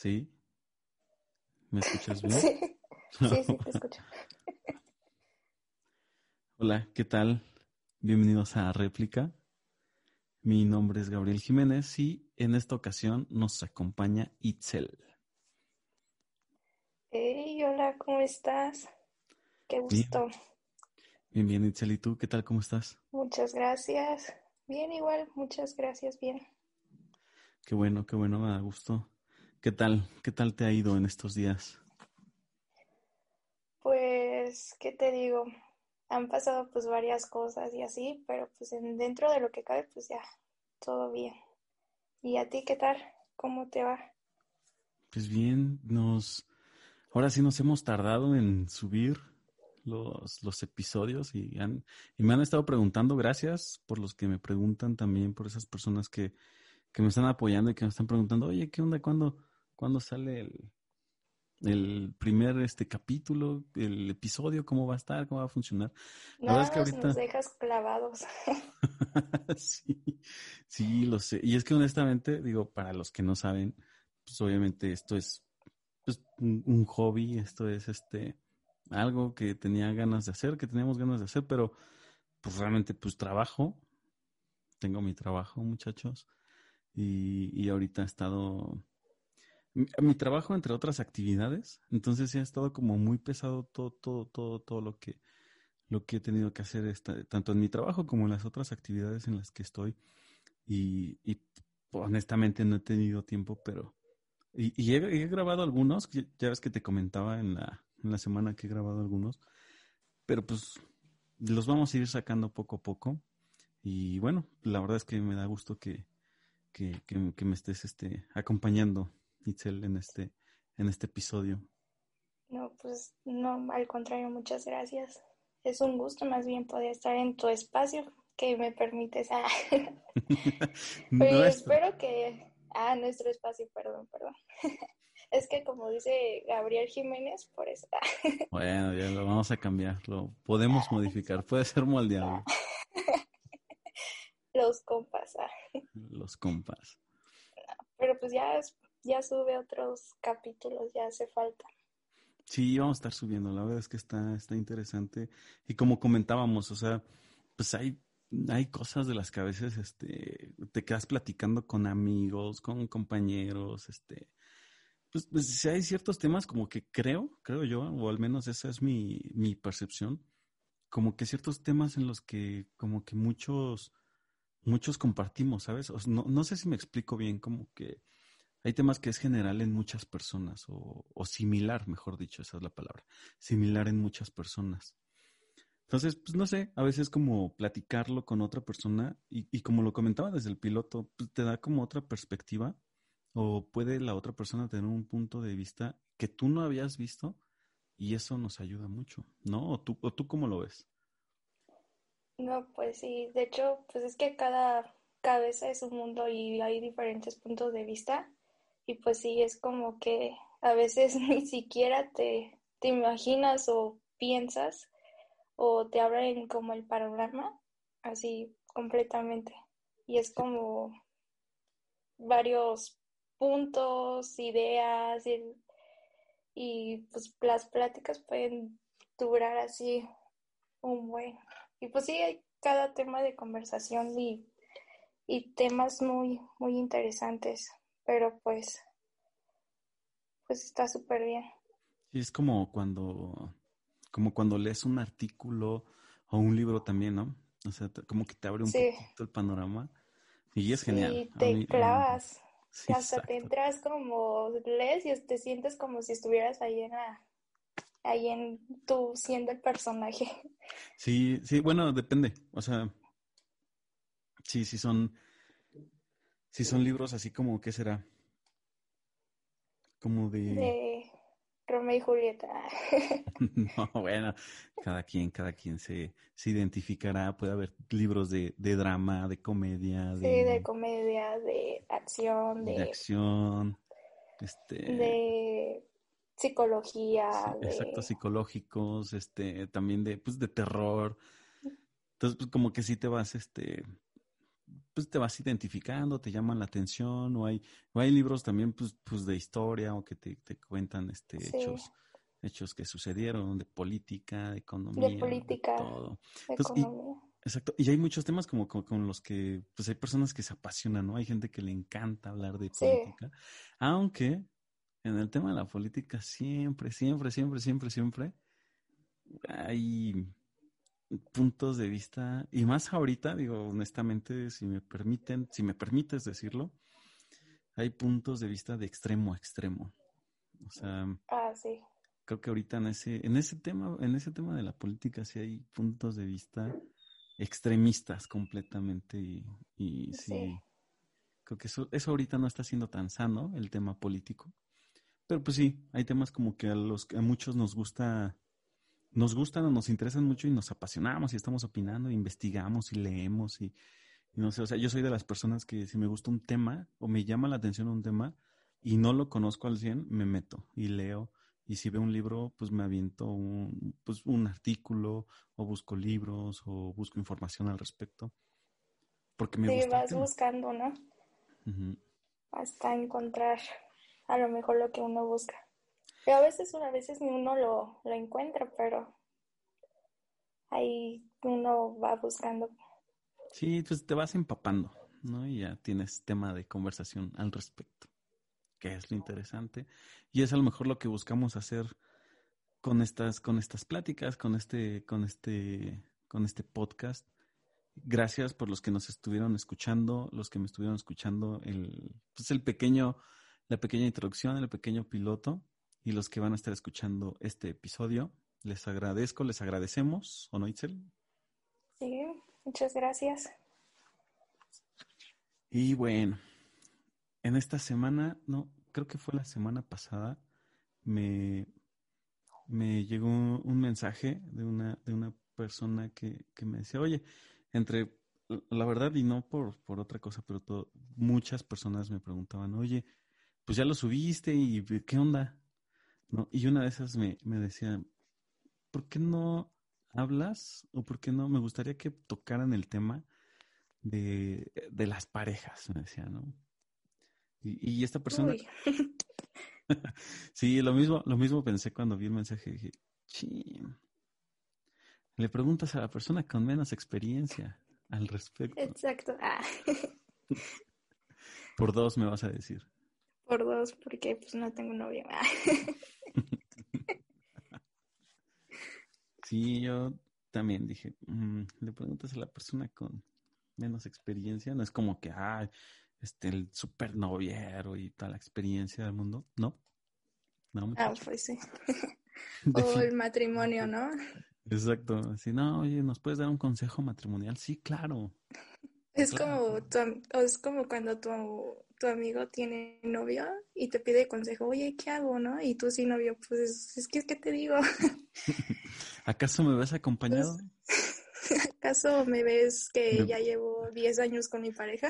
¿Sí? ¿Me escuchas bien? Sí, sí, sí, te escucho. Hola, ¿qué tal? Bienvenidos a Réplica. Mi nombre es Gabriel Jiménez y en esta ocasión nos acompaña Itzel. Hey, hola, ¿cómo estás? Qué gusto. Bien, bien, Itzel. ¿Y tú qué tal? ¿Cómo estás? Muchas gracias. Bien, igual, muchas gracias, bien. Qué bueno, qué bueno, me da gusto. ¿Qué tal? ¿Qué tal te ha ido en estos días? Pues, ¿qué te digo? Han pasado pues varias cosas y así, pero pues en- dentro de lo que cabe, pues ya, todo bien. ¿Y a ti qué tal? ¿Cómo te va? Pues bien, nos, ahora sí nos hemos tardado en subir los, los episodios y, han, y me han estado preguntando, gracias por los que me preguntan también, por esas personas que, que me están apoyando y que me están preguntando, oye, ¿qué onda? ¿Cuándo, cuándo sale el, el primer este capítulo, el episodio? ¿Cómo va a estar? ¿Cómo va a funcionar? La verdad Nada es que más ahorita... nos dejas clavados. Sí, sí, lo sé. Y es que honestamente, digo, para los que no saben, pues obviamente esto es pues, un, un hobby, esto es este algo que tenía ganas de hacer, que teníamos ganas de hacer, pero pues realmente pues trabajo, tengo mi trabajo, muchachos, y, y ahorita he estado mi, trabajo entre otras actividades, entonces sí ha estado como muy pesado todo, todo, todo, todo lo que lo que he tenido que hacer esta- tanto en mi trabajo como en las otras actividades en las que estoy. Y, honestamente no he tenido tiempo, pero... Y, he, grabado algunos, ya ves que te comentaba en la, en la semana que he grabado algunos, pero pues los vamos a ir sacando poco a poco. Y bueno, la verdad es que me da gusto que, que, que, que me estés este, acompañando, Itzel, en este, en este episodio. No, pues no, al contrario, muchas gracias. Es un gusto más bien poder estar en tu espacio que me permites. Ah. Es- espero que... Ah, nuestro espacio, perdón, perdón. Es que como dice Gabriel Jiménez, por eso. Bueno, ya lo vamos a cambiar, lo podemos modificar, puede ser moldeable, Los compas. ah. los compas. Pero pues ya, ya sube otros capítulos, ya hace falta. Sí, vamos a estar subiendo, la verdad es que está, está interesante. Y como comentábamos, o sea, pues hay, hay cosas de las que a veces este, te quedas platicando con amigos, con compañeros, este, pues, pues sí hay ciertos temas como que creo, creo yo, o al menos esa es mi, mi percepción, como que ciertos temas en los que como que muchos, muchos compartimos, ¿sabes? No, no sé si me explico bien, como que hay temas que es general en muchas personas, o, o similar, mejor dicho, esa es la palabra, similar en muchas personas. Entonces, pues no sé, a veces como platicarlo con otra persona y, y como lo comentaba desde el piloto, pues te da como otra perspectiva o puede la otra persona tener un punto de vista que tú no habías visto y eso nos ayuda mucho, ¿no? ¿O tú, o tú cómo lo ves? No, pues sí, de hecho, pues es que cada cabeza es un mundo y hay diferentes puntos de vista. Y pues sí, es como que a veces ni siquiera te, te imaginas o piensas o te abren como el panorama así completamente. Y es como varios puntos, ideas y, y pues las pláticas pueden durar así un buen. Y pues sí, hay cada tema de conversación y, y temas muy, muy interesantes, pero pues, pues está súper bien. Sí, es como cuando, como cuando lees un artículo o un libro también, ¿no? O sea, como que te abre un Sí. poquito el panorama y es Sí, genial. A te mí- mí clavas. Sí, hasta te entras como, lees y te sientes como si estuvieras ahí en la, ahí en tú siendo el personaje. Sí, sí, bueno, depende. O sea, sí, sí son, sí son libros así como, ¿qué será? Como de, de Romeo y Julieta. no, bueno, cada quien, cada quien se, se identificará. Puede haber libros de, de drama, de comedia, Sí, de de, comedia, de acción, de de, acción, este, de psicología, sí, exactos de... psicológicos, este, también de, pues, de terror. Entonces, pues, como que sí te vas, este, pues te vas identificando, te llaman la atención, o hay, o hay libros también pues, pues de historia o que te, te cuentan este hechos, hechos que sucedieron, de política, de economía, de política, todo. exacto. Y hay muchos temas como, con los que pues hay personas que se apasionan, ¿no? Hay gente que le encanta hablar de política, aunque en el tema de la política siempre, siempre, siempre, siempre, siempre hay puntos de vista, y más ahorita, digo, honestamente, si me permiten, si me permites decirlo, hay puntos de vista de extremo a extremo. O sea, ah, sí. creo que ahorita en ese, en ese tema, en ese tema de la política sí hay puntos de vista extremistas completamente y, y sí, creo que eso, eso ahorita no está siendo tan sano, el tema político. Pero pues sí, hay temas como que a los que a muchos nos gusta nos gustan o nos interesan mucho y nos apasionamos y estamos opinando, investigamos y leemos y, no sé, o sea, yo soy de las personas que si me gusta un tema o me llama la atención un tema y no lo conozco al 100, me meto y leo y si veo un libro, pues me aviento un, pues un artículo o busco libros o busco información al respecto. Porque me sí, vas buscando, ¿no? Hasta encontrar a lo mejor lo que uno busca a veces, a veces uno lo, lo encuentra, pero ahí uno va buscando. Sí, pues te vas empapando, ¿no? Y ya tienes tema de conversación al respecto, que es lo interesante. Y es a lo mejor lo que buscamos hacer con estas, con estas pláticas, con este, con este, con este podcast. Gracias por los que nos estuvieron escuchando, los que me estuvieron escuchando el, pues el pequeño, la pequeña introducción, el pequeño piloto y los que van a estar escuchando este episodio. Les agradezco, les agradecemos, ¿o no, Itzel? Sí, muchas gracias. Y bueno, en esta semana, no, creo que fue la semana pasada, me, me llegó un mensaje de una, de una persona que, que me decía, oye, entre la verdad y no por, por otra cosa, pero muchas personas me preguntaban, oye, pues ya lo subiste y qué onda, ¿no? Y una de esas me, me decía, ¿por qué no hablas o por qué no? Me gustaría que tocaran el tema de, las parejas, me decía, ¿no? Y, esta persona... sí, lo mismo, lo mismo pensé cuando vi el mensaje. Dije, Le preguntas a la persona con menos experiencia al respecto. Exacto. Ah. Por dos me vas a decir. Por dos, porque pues no tengo novio. sí, yo también dije, mm, le preguntas a la persona con menos experiencia, no es como que, ah, este, el super noviero y toda la experiencia del mundo, no. no ah, pues sí. o el matrimonio, ¿no? Exacto, así, no, oye, ¿nos puedes dar un consejo matrimonial? Sí, claro. Es como, es como cuando tu tu amigo tiene novio y te pide consejo, oye, ¿qué hago, no? Y tú sin novio, pues es que, ¿qué te digo? ¿Acaso me ves acompañado? Pues, ¿Acaso me ves que ya llevo 10 años con mi pareja?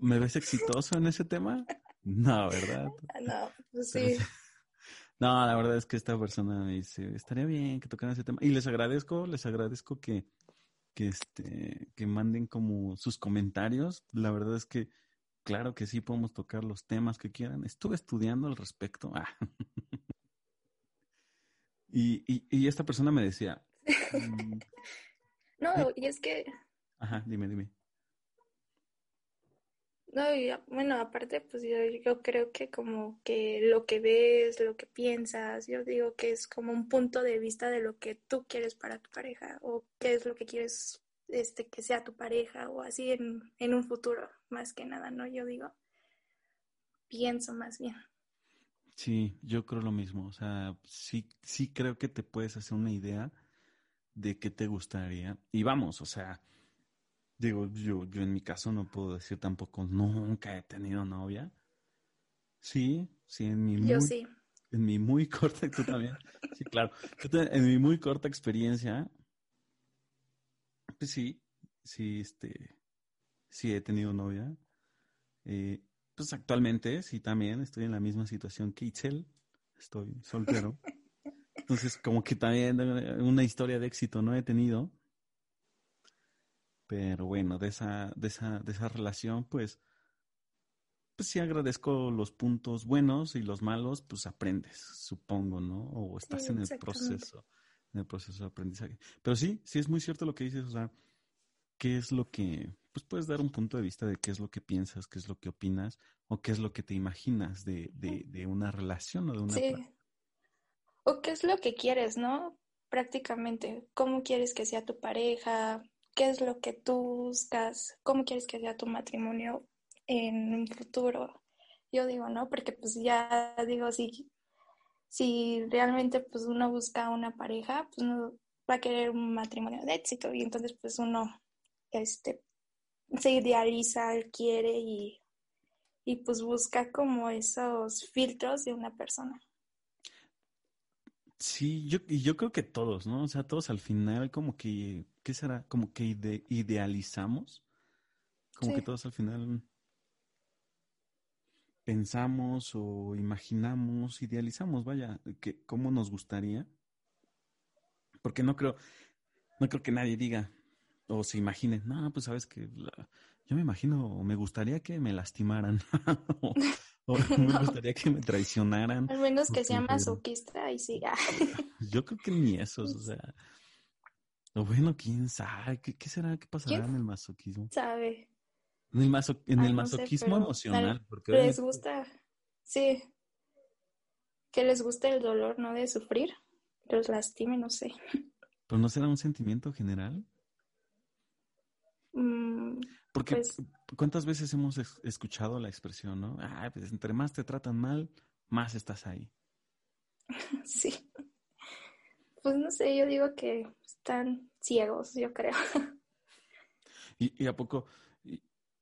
¿Me ves exitoso en ese tema? No, ¿verdad? No, pues sí. No, la verdad es que esta persona me dice, estaría bien que tocaran ese tema. Y les agradezco, les agradezco que, que, este, que manden como sus comentarios. La verdad es que Claro que sí, podemos tocar los temas que quieran. Estuve estudiando al respecto. Ah. y, esta persona me decía. Mm, no, y es que. Ajá, dime, dime. No, bueno, aparte, pues yo, yo, creo que como que lo que ves, lo que piensas, yo digo que es como un punto de vista de lo que tú quieres para tu pareja o qué es lo que quieres este, que sea tu pareja o así en, en un futuro, más que nada, ¿no? Yo digo, pienso más bien. Sí, yo creo lo mismo. O sea, sí, sí creo que te puedes hacer una idea de qué te gustaría. Y vamos, o sea, digo, yo, yo en mi caso no puedo decir tampoco, nunca he tenido novia. Sí, sí, en mi muy, yo sí. En mi muy corta, tú también. sí, claro. En mi muy corta experiencia, pues sí, sí, este, sí he tenido novia. Eh, pues actualmente sí también estoy en la misma situación que Itzel, estoy soltero. Entonces, como que también una historia de éxito no he tenido. Pero bueno, de esa, de esa, de esa relación, pues, pues sí agradezco los puntos buenos y los malos, pues aprendes, supongo, ¿no? O estás en el proceso, en el proceso de aprendizaje. Pero sí, sí es muy cierto lo que dices, o sea, ¿qué es lo que, pues puedes dar un punto de vista de qué es lo que piensas, qué es lo que opinas, o qué es lo que te imaginas de, de, de una relación o de una... Sí. O qué es lo que quieres, ¿no? Prácticamente, ¿cómo quieres que sea tu pareja? ¿Qué es lo que tú buscas? ¿Cómo quieres que sea tu matrimonio en un futuro? Yo digo, ¿no? Porque pues ya digo, si, si realmente pues uno busca una pareja, pues uno va a querer un matrimonio de éxito y entonces pues uno este, se idealiza, quiere y, y pues busca como esos filtros de una persona. Sí, yo, y yo creo que todos, ¿no? O sea, todos al final como que, ¿qué será? Como que idealizamos, como que todos al final pensamos o imaginamos, idealizamos, vaya, que cómo nos gustaría. Porque no creo, no creo que nadie diga o se imagine, no, pues sabes que yo me imagino, me gustaría que me lastimaran. me gustaría que me traicionaran. Al menos que sea masoquista y siga. Yo creo que ni eso, o sea. O bueno, quién sabe, ¿qué, será? ¿Qué pasará en el masoquismo? Sabe. En el, en el masoquismo emocional. Porque les gusta, sí. Que les guste el dolor, ¿no? De sufrir. Los lastime, no sé. ¿Pero no será un sentimiento general? Mm, porque pues ¿cuántas veces hemos escuchado la expresión, no? Ah, pues entre más te tratan mal, más estás ahí. Sí. Pues no sé, yo digo que están ciegos, yo creo. Y, a poco,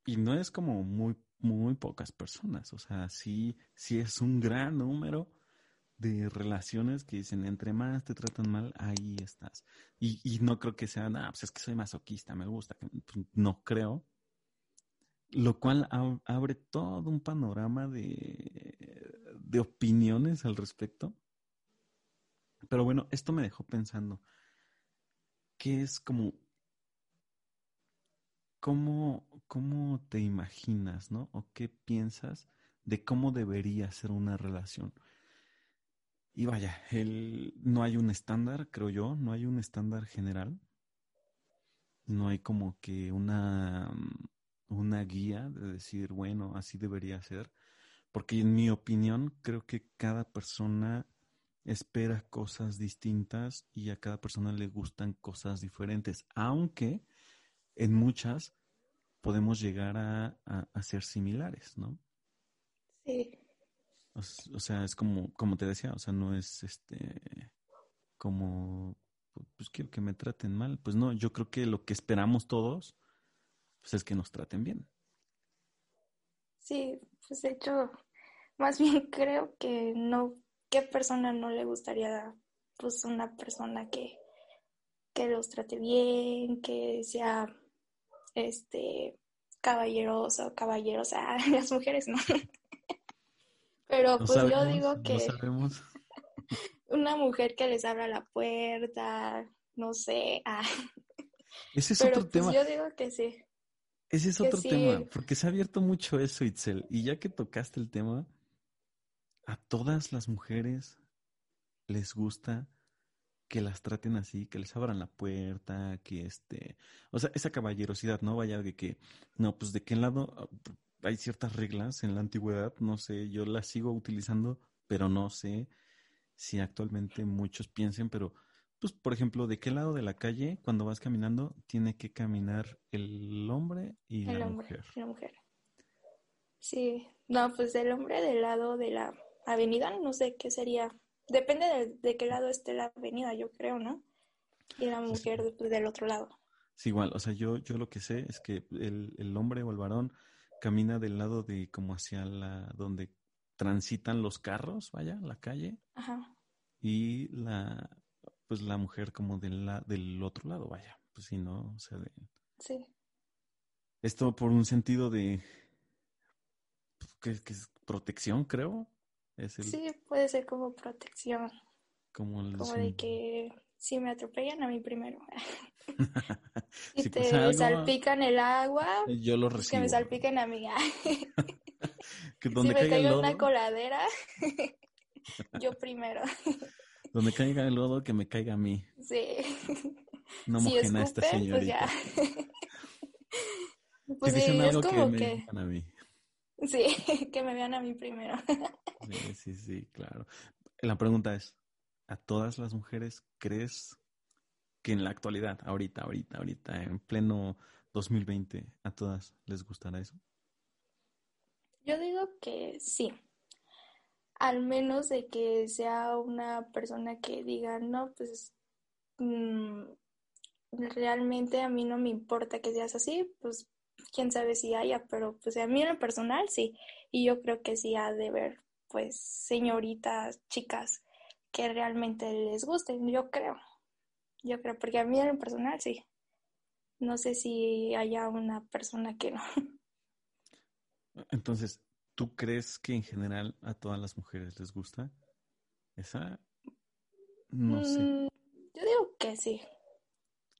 y, no es como muy, muy pocas personas, o sea, sí, sí es un gran número de relaciones que dicen, entre más te tratan mal, ahí estás. Y, y no creo que sea, ah, pues es que soy masoquista, me gusta. Pues no creo, lo cual abre todo un panorama de, de opiniones al respecto. Pero bueno, esto me dejó pensando, ¿qué es como, cómo, cómo te imaginas, ¿no? O qué piensas de cómo debería ser una relación? Y vaya, el, no hay un estándar, creo yo, no hay un estándar general. No hay como que una una guía de decir, bueno, así debería ser, porque en mi opinión creo que cada persona espera cosas distintas y a cada persona le gustan cosas diferentes, aunque en muchas podemos llegar a, a, ser similares, ¿no? Sí. O, o, sea, es como, como te decía, o sea, no es este como pues quiero que me traten mal. Pues no, yo creo que lo que esperamos todos pues es que nos traten bien. Sí, pues de hecho, más bien creo que no, ¿qué persona no le gustaría, pues una persona que, que los trate bien, que sea, este, caballeroso, caballerosa, las mujeres no. Pero pues yo digo que una mujer que les abra la puerta, no sé. Ah. Ese es otro pues, tema. Yo digo que sí. Ese es otro tema, porque se ha abierto mucho eso, Itzel. Y ya que tocaste el tema, a todas las mujeres les gusta que las traten así, que les abran la puerta, que este, o sea, esa caballerosidad, ¿no? Vaya de que, no, pues de qué lado ah, hay ciertas reglas en la antigüedad, no sé, yo las sigo utilizando, pero no sé si actualmente muchos piensen, pero pues, por ejemplo, ¿de qué lado de la calle, cuando vas caminando, tiene que caminar el hombre y el la hombre, mujer? La mujer. Sí, no, pues el hombre del lado de la avenida, no sé qué sería. Depende de, qué lado esté la avenida, yo creo, ¿no? Y la mujer del otro lado. Sí, igual, o sea, yo, yo lo que sé es que el, el hombre o el varón camina del lado de como hacia la donde transitan los carros, vaya, la calle. Ajá. Y la, pues la mujer como del, la, del otro lado, vaya, pues sí, ¿no? O sea, de... Sí. Esto por un sentido de... Pues, que, es protección, creo. Es Sí, puede ser como protección. Como, como de que si me atropellan a mí primero. si te salpican el agua, yo lo recibo. Que me salpiquen a mí. si me caiga una coladera, yo primero. donde caiga el lodo, que me caiga a mí. Sí. No si mojen a esta pues señorita. Pues, sí, es como que... Me que... a mí. Sí, que me vean a mí primero. sí, sí, sí, claro. La pregunta es, ¿a todas las mujeres crees que en la actualidad, ahorita, ahorita, ahorita, en pleno 2020, a todas les gustará eso? Yo digo que sí. Al menos de que sea una persona que diga, no, pues mm, realmente a mí no me importa que seas así, pues quién sabe si haya, pero pues a mí en lo personal sí. Y yo creo que sí ha de ver, pues, señoritas, chicas que realmente les gusten, yo creo. Yo creo, porque a mí en lo personal sí. No sé si haya una persona que no. Entonces, ¿tú crees que en general a todas las mujeres les gusta? Esa, no sé. Mm, yo digo que sí.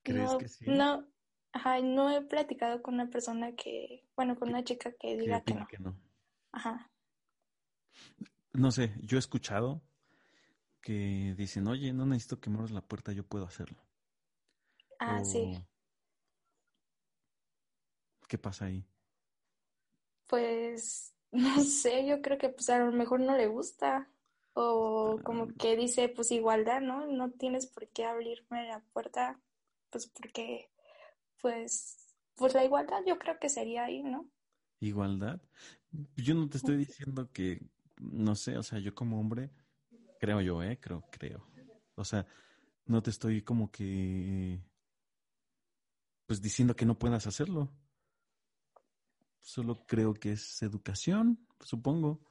¿Crees que sí? No, ajá, no he platicado con una persona que, bueno, con una chica que diga que, no. que no. Ajá. No sé, yo he escuchado que dicen, oye, no necesito que me abras la puerta, yo puedo hacerlo. Ah, sí. ¿Qué pasa ahí? Pues, no sé, yo creo que pues a lo mejor no le gusta. O como que dice, pues igualdad, ¿no? No tienes por qué abrirme la puerta, pues porque, pues, pues la igualdad yo creo que sería ahí, ¿no? ¿Igualdad? Yo no te estoy diciendo que, no sé, o sea, yo como hombre, Creo yo, ¿eh? Creo, creo. O sea, no te estoy como que, pues diciendo que no puedas hacerlo. Solo creo que es educación, supongo.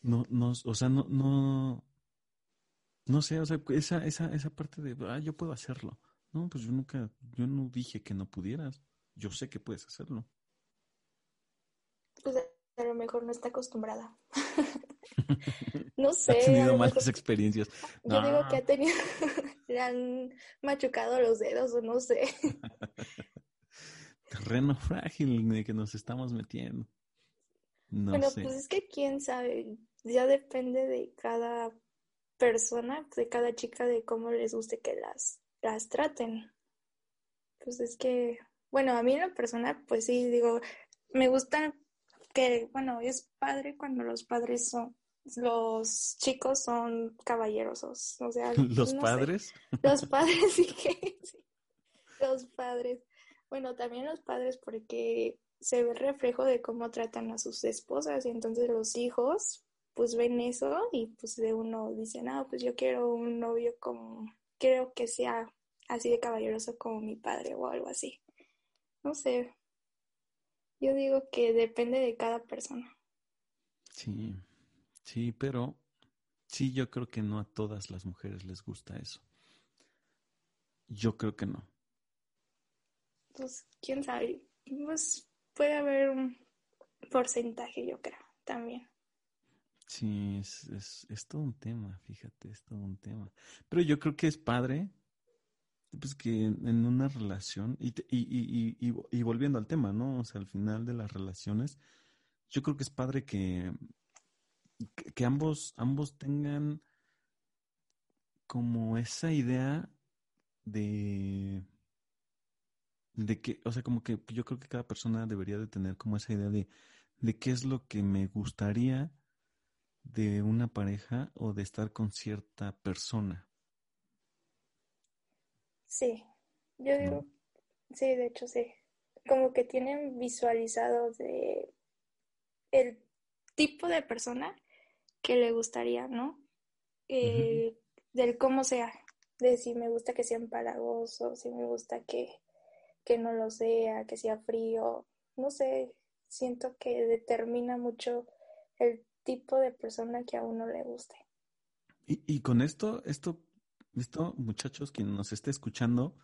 No, no, o sea, no, no, no sé, o sea, esa, esa, esa parte de, ah, yo puedo hacerlo. No, pues yo nunca, yo no dije que no pudieras. Yo sé que puedes hacerlo. Pues a lo mejor no está acostumbrada. no sé. Ha tenido malas experiencias. Yo digo que ha tenido, le han machucado los dedos o no sé. Terreno frágil en el que nos estamos metiendo. No bueno, pues es que quién sabe, ya depende de cada persona, de cada chica, de cómo les guste que las, las traten. Pues es que, bueno, a mí en lo personal, pues sí, digo, me gustan que, bueno, es padre cuando los padres son, los chicos son caballerosos, o sea, los padres. Los padres, sí que, los padres. Bueno, también los padres porque se ve el reflejo de cómo tratan a sus esposas y entonces los hijos pues ven eso y pues de uno dice, no, pues yo quiero un novio como, quiero que sea así de caballeroso como mi padre o algo así. No sé, yo digo que depende de cada persona. Sí, sí, pero sí, yo creo que no a todas las mujeres les gusta eso. Yo creo que no. Pues, quién sabe. Pues puede haber un porcentaje, yo creo, también. Sí, es, es, todo un tema, fíjate, es todo un tema. Pero yo creo que es padre pues que en una relación, y, y, y, y, volviendo al tema, ¿no? O sea, al final de las relaciones, yo creo que es padre que, que ambos, ambos tengan como esa idea de, de que, o sea, como que yo creo que cada persona debería de tener como esa idea de, de qué es lo que me gustaría de una pareja o de estar con cierta persona. Sí, yo digo, sí, de hecho sí. Como que tienen visualizado de el tipo de persona que le gustaría, ¿no? Eh, del cómo sea, de si me gusta que sea empalagoso, si me gusta que, que no lo sea, que sea frío, no sé, siento que determina mucho el tipo de persona que a uno le guste. Y, y con esto, esto esto, muchachos, quien nos esté escuchando,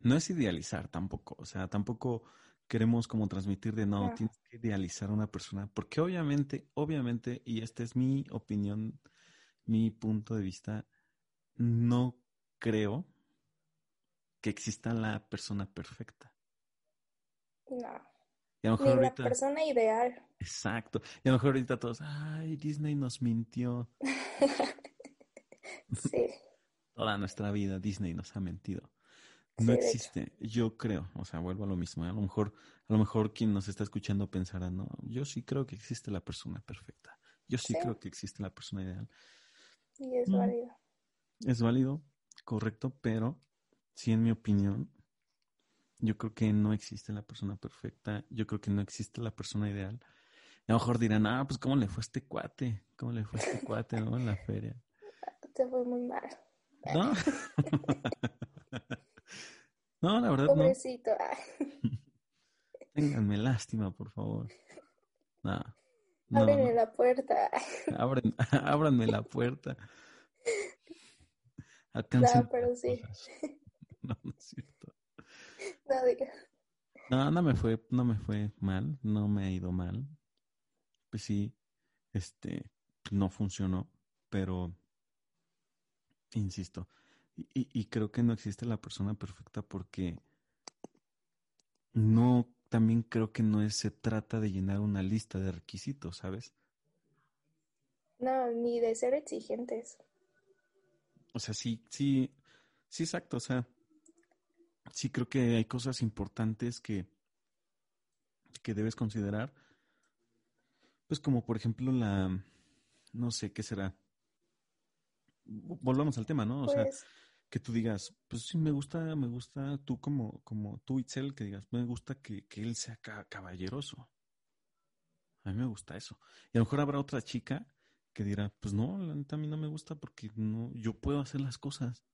no es idealizar tampoco. O sea, tampoco queremos como transmitir de no, tienes que idealizar a una persona, porque obviamente, obviamente, y esta es mi opinión, mi punto de vista, no creo, que exista la persona perfecta. No. Y a lo mejor Ni ahorita. la persona ideal. Exacto. Y a lo mejor ahorita todos, ay, Disney nos mintió. sí. Toda nuestra vida Disney nos ha mentido. No existe, yo creo, o sea, vuelvo a lo mismo. ¿eh? A lo mejor, a lo mejor quien nos está escuchando pensará, no, yo sí creo que existe la persona perfecta. Yo sí Sí. creo que existe la persona ideal. Y es Mm. válido. Es válido, correcto, pero sí, en mi opinión, yo creo que no existe la persona perfecta. Yo creo que no existe la persona ideal. A lo mejor dirán, ah, pues cómo le fue a este cuate, cómo le fue a este cuate, ¿no? En la feria. Te fue muy mal. No. no, la verdad no. Pobrecito. Ah, Ténganme lástima, por favor. No. No, no. la puerta. Abren, ábranme la puerta. Alcancen No, pero sí. cosas. No, no es cierto. No digas. No, no me fue, no me fue mal, no me ha ido mal. Pues sí, este, no funcionó, pero insisto, y, y- creo que no existe la persona perfecta porque no, también creo que no es, se trata de llenar una lista de requisitos, ¿sabes? No, ni de ser exigentes. O sea, sí, sí, sí, exacto. O sea, sí creo que hay cosas importantes que, que debes considerar. Pues como por ejemplo la, no sé, ¿qué será? Volvamos al tema, ¿no? O sea, Pues, que tú digas, pues sí, me gusta, me gusta, tú como, como tú, Itzel, que digas, me gusta que, que él sea ca- caballeroso. A mí me gusta eso. Y a lo mejor habrá otra chica que dirá, pues no, la neta a mí no me gusta porque no, yo puedo hacer las cosas.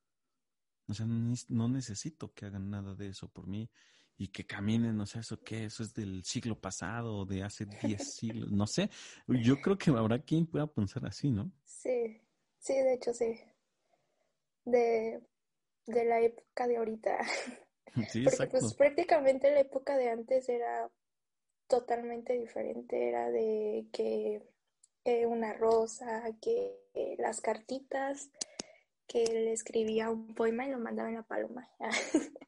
O sea, no, neces- no necesito que hagan nada de eso por mí y que caminen, o sea, eso qué, eso es del siglo pasado o de hace 10 siglos, no sé. Yo creo que habrá quien pueda pensar así, ¿no? sí, sí, de hecho sí. De, de la época de ahorita. Sí, Porque exacto. pues prácticamente la época de antes era totalmente diferente. Era de que eh, una rosa, que eh, las cartitas, que le escribía un poema y lo mandaba en la paloma.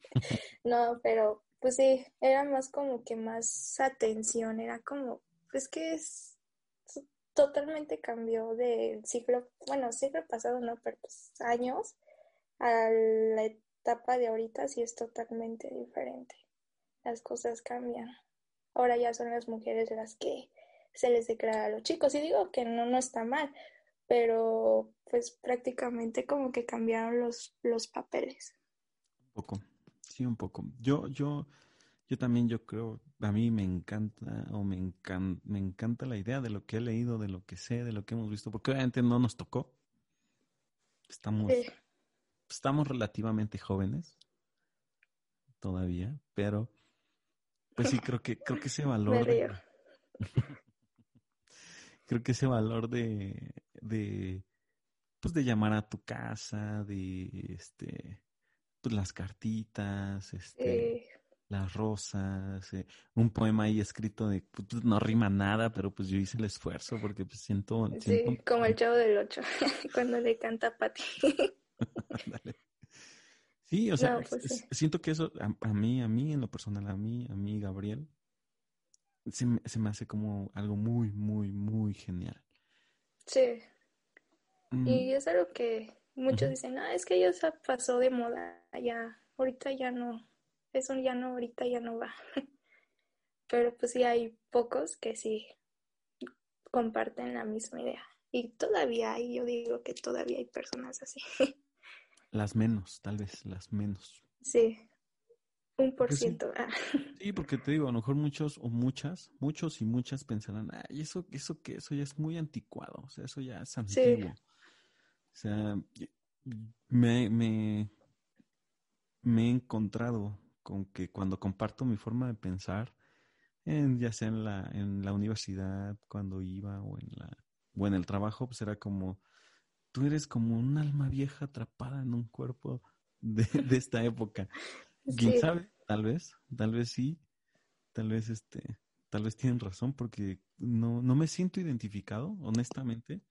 No, pero pues sí, era más como que más atención, era como, pues que es totalmente cambió del siglo, bueno, siglo pasado no, pero pues años a la etapa de ahorita sí es totalmente diferente. Las cosas cambian. Ahora ya son las mujeres las que se les declara a los chicos. Y digo que no, no está mal, pero pues prácticamente como que cambiaron los, los papeles. Un poco, sí, un poco. Yo, yo, yo también, yo creo, a mí me encanta o me encan- me encanta la idea de lo que he leído, de lo que sé, de lo que hemos visto, porque obviamente no nos tocó. Estamos, Sí, estamos relativamente jóvenes todavía, pero pues sí, creo que, creo que ese valor de, creo que ese valor de, de, pues de llamar a tu casa, de, este, pues las cartitas, este, las rosas, eh, un poema ahí escrito de, pues, no rima nada, pero pues yo hice el esfuerzo porque pues siento, siento, sí, como el chavo del ocho, cuando le canta a Pati. Sí, o sea, No, pues sí. siento que eso a, a mí, a mí en lo personal, a mí, a mí, Gabriel, se me, se me hace como algo muy, muy, muy genial. Sí, Mm, y es algo que muchos dicen, ah, es que ya se pasó de moda, ya, ahorita ya no, eso ya no, ahorita ya no va. Pero pues sí hay pocos que sí comparten la misma idea. Y todavía hay, yo digo que todavía hay personas así. Las menos, tal vez, las menos. Sí, un por sí, ciento. ah. sí, porque te digo, a lo mejor muchos o muchas, muchos y muchas pensarán, ay, eso, eso que eso ya es muy anticuado, o sea, eso ya es Sí, antiguo. O sea, me, me, me he encontrado con que cuando comparto mi forma de pensar, en, ya sea en la, en la universidad, cuando iba, o en la, o en el trabajo, pues era como, tú eres como un alma vieja atrapada en un cuerpo de, de esta época. ¿Quién sí, sabe? Tal vez, tal vez sí, tal vez este, tal vez tienen razón, porque no, no me siento identificado, honestamente,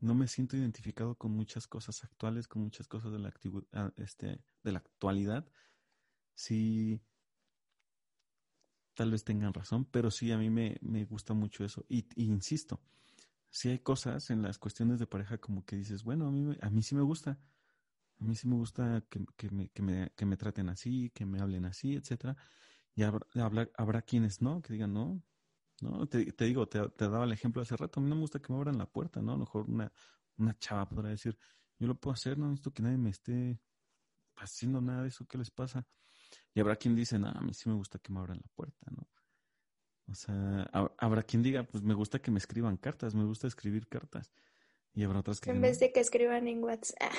no me siento identificado con muchas cosas actuales, con muchas cosas de la ah, este, de la actualidad, sí, tal vez tengan razón, pero sí, a mí me, me gusta mucho eso. Y, insisto, si hay cosas en las cuestiones de pareja como que dices, bueno, a mí, a mí sí me gusta. A mí sí me gusta que, que, me, que, me, que me traten así, que me hablen así, etcétera. Y habrá, habrá, quienes no, que digan, no, no, te, te digo, te, te, daba el ejemplo hace rato, a mí no me gusta que me abran la puerta, ¿no? A lo mejor una, una chava podrá decir, yo lo puedo hacer, no necesito que nadie me esté haciendo nada de eso, ¿qué les pasa? Y habrá quien dice, no, a mí sí me gusta que me abran la puerta, ¿no? O sea, habrá quien diga, pues me gusta que me escriban cartas, me gusta escribir cartas. Y habrá otras que... En vez de que escriban en WhatsApp.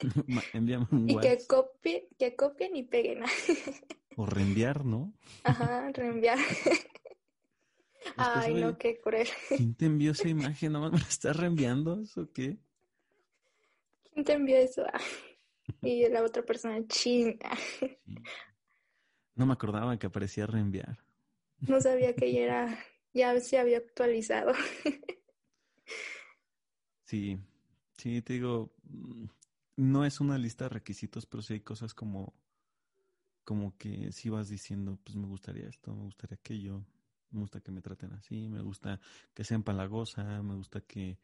Envíame un y que copien, que copien y peguen. o reenviar, ¿no? Ajá, reenviar. Ay, no, qué cruel. ¿Quién te envió esa imagen? ¿No me la estás reenviando? ¿Eso qué? ¿Quién te envió eso? y la otra persona, chinga. No me acordaba que aparecía reenviar. No sabía que ya era, ya se había actualizado. sí, sí, te digo, mm, no es una lista de requisitos, pero sí hay cosas como, como que si vas diciendo, pues me gustaría esto, me gustaría aquello, me gusta que me traten así, me gusta que sea empalagosa, me gusta que,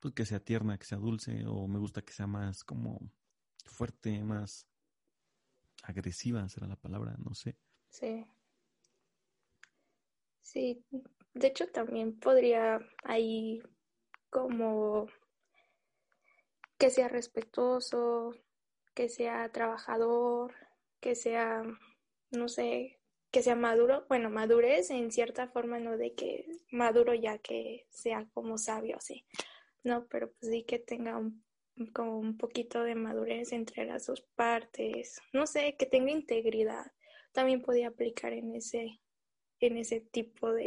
pues que sea tierna, que sea dulce, o me gusta que sea más como fuerte, más agresiva, será la palabra, no sé. Sí. Sí, de hecho también podría ahí como que sea respetuoso, que sea trabajador, que sea, no sé, que sea maduro, bueno, madurez en cierta forma, no de que maduro ya que sea como sabio, sí, no, pero pues sí que tenga un como un poquito de madurez entre las dos partes, no sé, que tenga integridad, también podía aplicar en ese, en ese tipo de,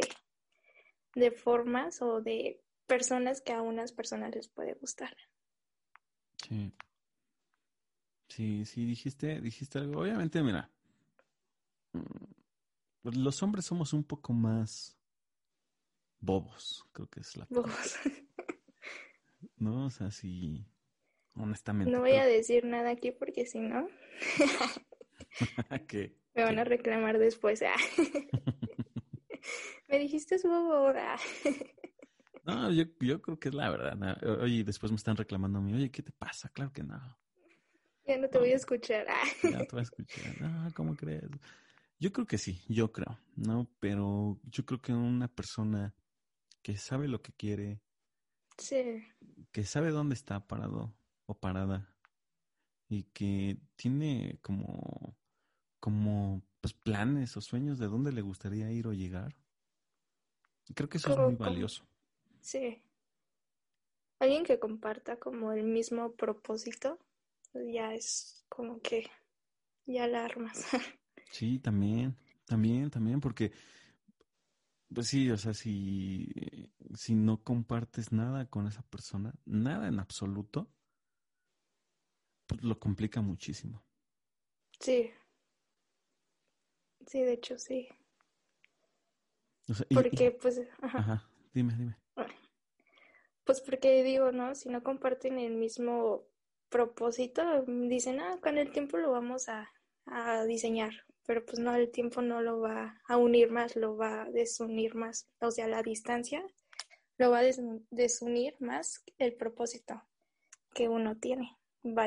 de formas o de personas que a unas personas les puede gustar. Sí. Sí, sí, dijiste, dijiste algo. Obviamente, mira, los hombres somos un poco más bobos, creo que es la. Bobos. No, o sea, sí, honestamente. No voy a decir nada aquí porque si no. ¿Qué? Me van a reclamar después. Ah. me dijiste su bobo. no, yo, yo creo que es la verdad. Oye, después me están reclamando a mí. Oye, ¿qué te pasa? Claro que no. Ya no te voy a escuchar. Ah. Ya te voy a escuchar. No, ¿cómo crees? Yo creo que sí, yo creo, ¿no? Pero yo creo que una persona que sabe lo que quiere, sí. que sabe dónde está parado, o parada y que tiene como, como pues, planes o sueños de dónde le gustaría ir o llegar. Creo que eso es muy valioso. Sí. Alguien que comparta como el mismo propósito, ya es como que ya la armas. sí, también, también, también, porque pues sí, o sea, si, si no compartes nada con esa persona, nada en absoluto, pues, lo complica muchísimo. Sí. Sí, de hecho, sí. porque, pues, ajá. Dime, dime. Pues porque digo, ¿no? Si no comparten el mismo propósito, dicen, ah, con el tiempo lo vamos a, a diseñar, pero pues no, el tiempo no lo va a unir más, lo va a desunir más, o sea, la distancia lo va a desunir más el propósito que uno tiene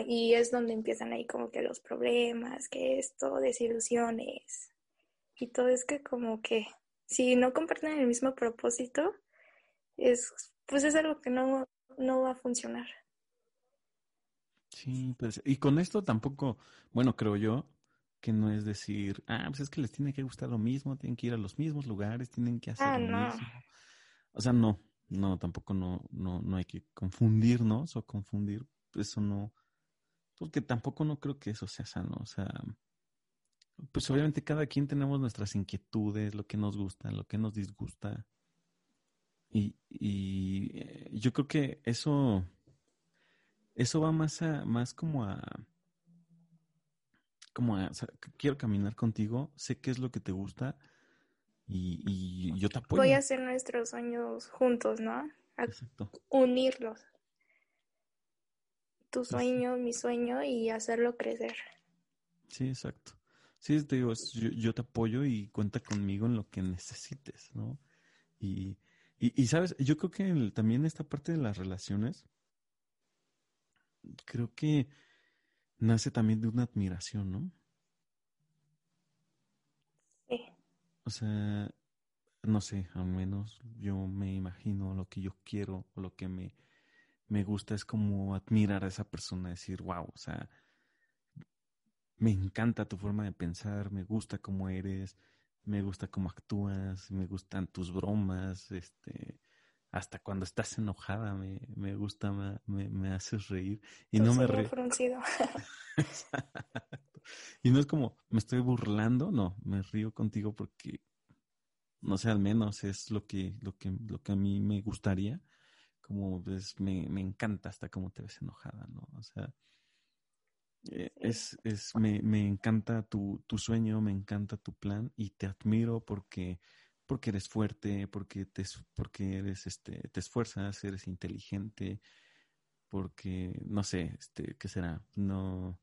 y es donde empiezan ahí como que los problemas, que esto, desilusiones y todo es que como que si no comparten el mismo propósito, es pues es algo que no, no va a funcionar. Sí, pues, y con esto tampoco, bueno, creo yo, que no es decir, ah, pues es que les tiene que gustar lo mismo, tienen que ir a los mismos lugares, tienen que hacer ah, lo mismo. O sea, no, no, tampoco no, no, no hay que confundirnos o confundir, eso no, porque tampoco no creo que eso sea sano. O sea, pues obviamente cada quien tenemos nuestras inquietudes, lo que nos gusta, lo que nos disgusta. Y, y eh, yo creo que eso, eso va más a, más como a, como quiero caminar contigo, sé qué es lo que te gusta y, y yo te apoyo. Voy a hacer nuestros sueños juntos, ¿no? Exacto. Unirlos tu sueño, mi sueño y hacerlo crecer. Sí, exacto. Sí, te digo, yo, yo, te apoyo y cuenta conmigo en lo que necesites, ¿no? Y, y, sabes, yo creo que también esta parte de las relaciones, creo que nace también de una admiración, ¿no? Sí. O sea, no sé, al menos yo me imagino lo que yo quiero o lo que me, me gusta es como admirar a esa persona, decir, wow, o sea, me encanta tu forma de pensar, me gusta cómo eres, me gusta cómo actúas, me gustan tus bromas, este, hasta cuando estás enojada me, me gusta, me, me, haces reír y no me río. y no es como me estoy burlando, no, me río contigo porque no sé, al menos es lo que, lo que, lo que a mí me gustaría. Como pues, me, me encanta hasta cómo te ves enojada, ¿no? O sea, eh, es, es, me, me encanta tu, tu sueño, me encanta tu plan y te admiro porque, porque eres fuerte, porque te, porque eres, este, te esfuerzas, eres inteligente, porque, no sé, este, ¿qué será? No,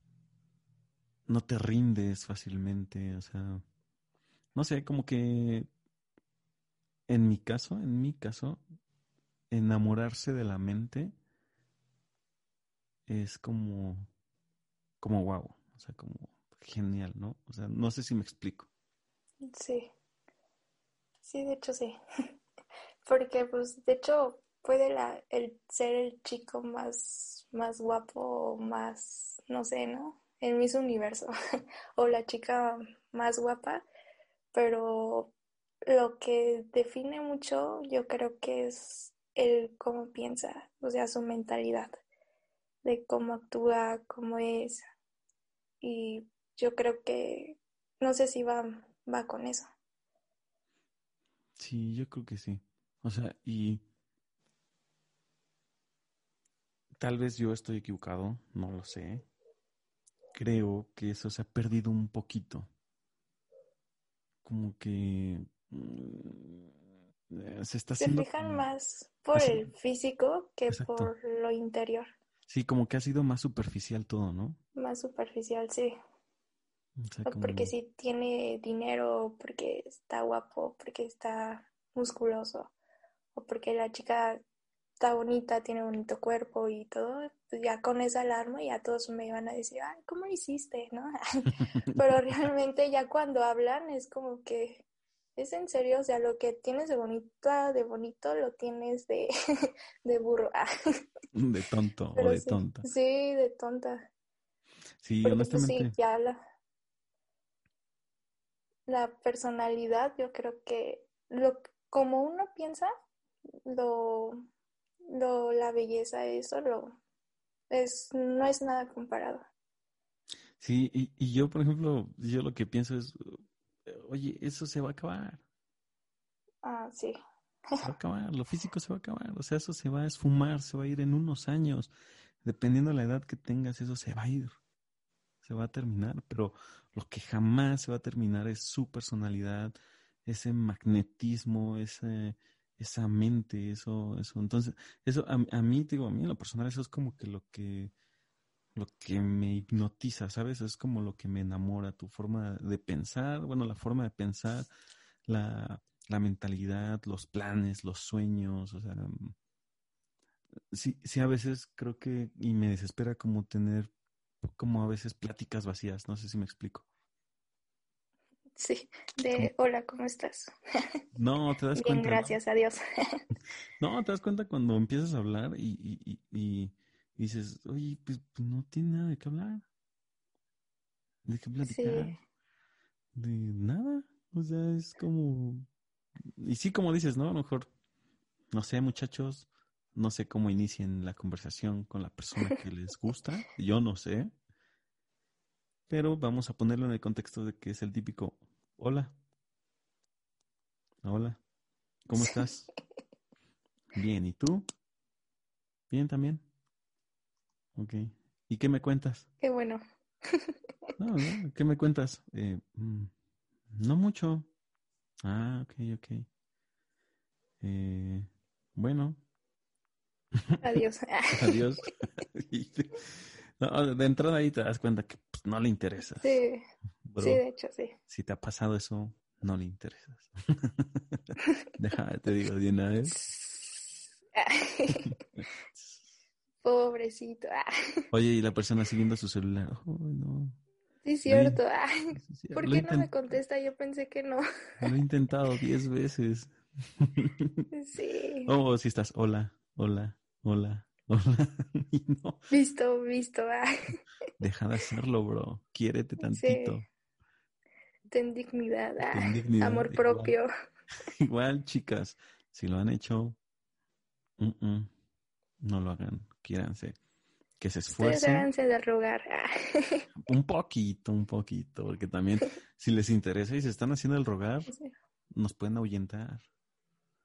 no te rindes fácilmente, o sea, no sé, como que en mi caso, en mi caso, enamorarse de la mente es como, como wow, o sea, como genial, ¿no? O sea, no sé si me explico. Sí, sí, de hecho sí, porque pues de hecho puede la, el ser el chico más, más guapo, más, no sé, ¿no? En mis universo, o la chica más guapa, pero lo que define mucho yo creo que es el cómo piensa, o sea, su mentalidad, de cómo actúa, cómo es. Y yo creo que, no sé si va, va con eso. Sí, yo creo que sí. O sea, y tal vez yo estoy equivocado, no lo sé. Creo que eso se ha perdido un poquito. Como que Mm, se está Se fijan más por el físico que por lo interior. Sí, como que ha sido más superficial todo, ¿no? Más superficial, sí. Porque si tiene dinero, porque está guapo, porque está musculoso, o porque la chica está bonita, tiene bonito cuerpo y todo, pues ya con esa alarma ya todos me iban a decir, ay, ¿cómo lo hiciste? ¿no? Pero realmente ya cuando hablan es como que es en serio, o sea, lo que tienes de bonita, de bonito, lo tienes de, de burro. de tonto o de tonta. Sí, de tonta. Sí, pues, honestamente. Sí, ya la, la personalidad, yo creo que lo como uno piensa, lo, lo la belleza, eso lo es, no es nada comparado. Sí, y, y yo, por ejemplo, yo lo que pienso es, oye, eso se va a acabar. Ah, sí. Se va a acabar, lo físico se va a acabar, o sea, eso se va a esfumar, se va a ir en unos años. Dependiendo de la edad que tengas, eso se va a ir, se va a terminar, pero lo que jamás se va a terminar es su personalidad, ese magnetismo, ese, esa mente, eso, eso. Entonces, eso a, a mí, digo, a mí en lo personal, eso es como que lo que lo que me hipnotiza, ¿sabes? Es como lo que me enamora, tu forma de pensar, bueno, la forma de pensar, la, mentalidad, los planes, los sueños, o sea, mm, sí, sí a veces creo que, y me desespera como tener, como a veces pláticas vacías, no sé si me explico. Sí, de hola, ¿cómo estás? No, te das cuenta. Gracias a Dios. No, te das cuenta cuando empiezas a hablar y, y y dices, oye, pues, pues, no tiene nada de qué hablar. ¿De qué platicar? De nada. O sea, es como... Y sí, como dices, ¿no? A lo mejor, no sé, muchachos, no sé cómo inicien la conversación con la persona que les gusta. Yo no sé. Pero vamos a ponerlo en el contexto de que es el típico, hola. Hola. ¿Cómo estás? Bien, ¿y tú? Bien también. Ok. ¿Y qué me cuentas? Qué bueno. no, ¿qué me cuentas? Eh, mm, no mucho. Ah, ok, ok. Eh, bueno. Adiós. Adiós. de entrada ahí te das cuenta que pues, no le interesa. Sí. sí, de hecho, sí. Si te ha pasado eso, no le interesas. Déjame, te digo de una vez. Pobrecito. Oye, y la persona siguiendo su celular. Oh, no. Sí, cierto. ¿Por qué no me contesta? Yo pensé que no. Lo he intentado diez veces. Sí. Oh, si estás, hola, hola, hola, hola. no. Visto, visto. Deja de hacerlo, bro. Quiérete tantito. Ten dignidad, amor propio. Igual, chicas, si lo han hecho, no lo hagan, quiéranse. Que se esfuercen. Háganse de rogar. un poquito, un poquito, porque también si les interesa y se están haciendo el rogar, nos pueden ahuyentar.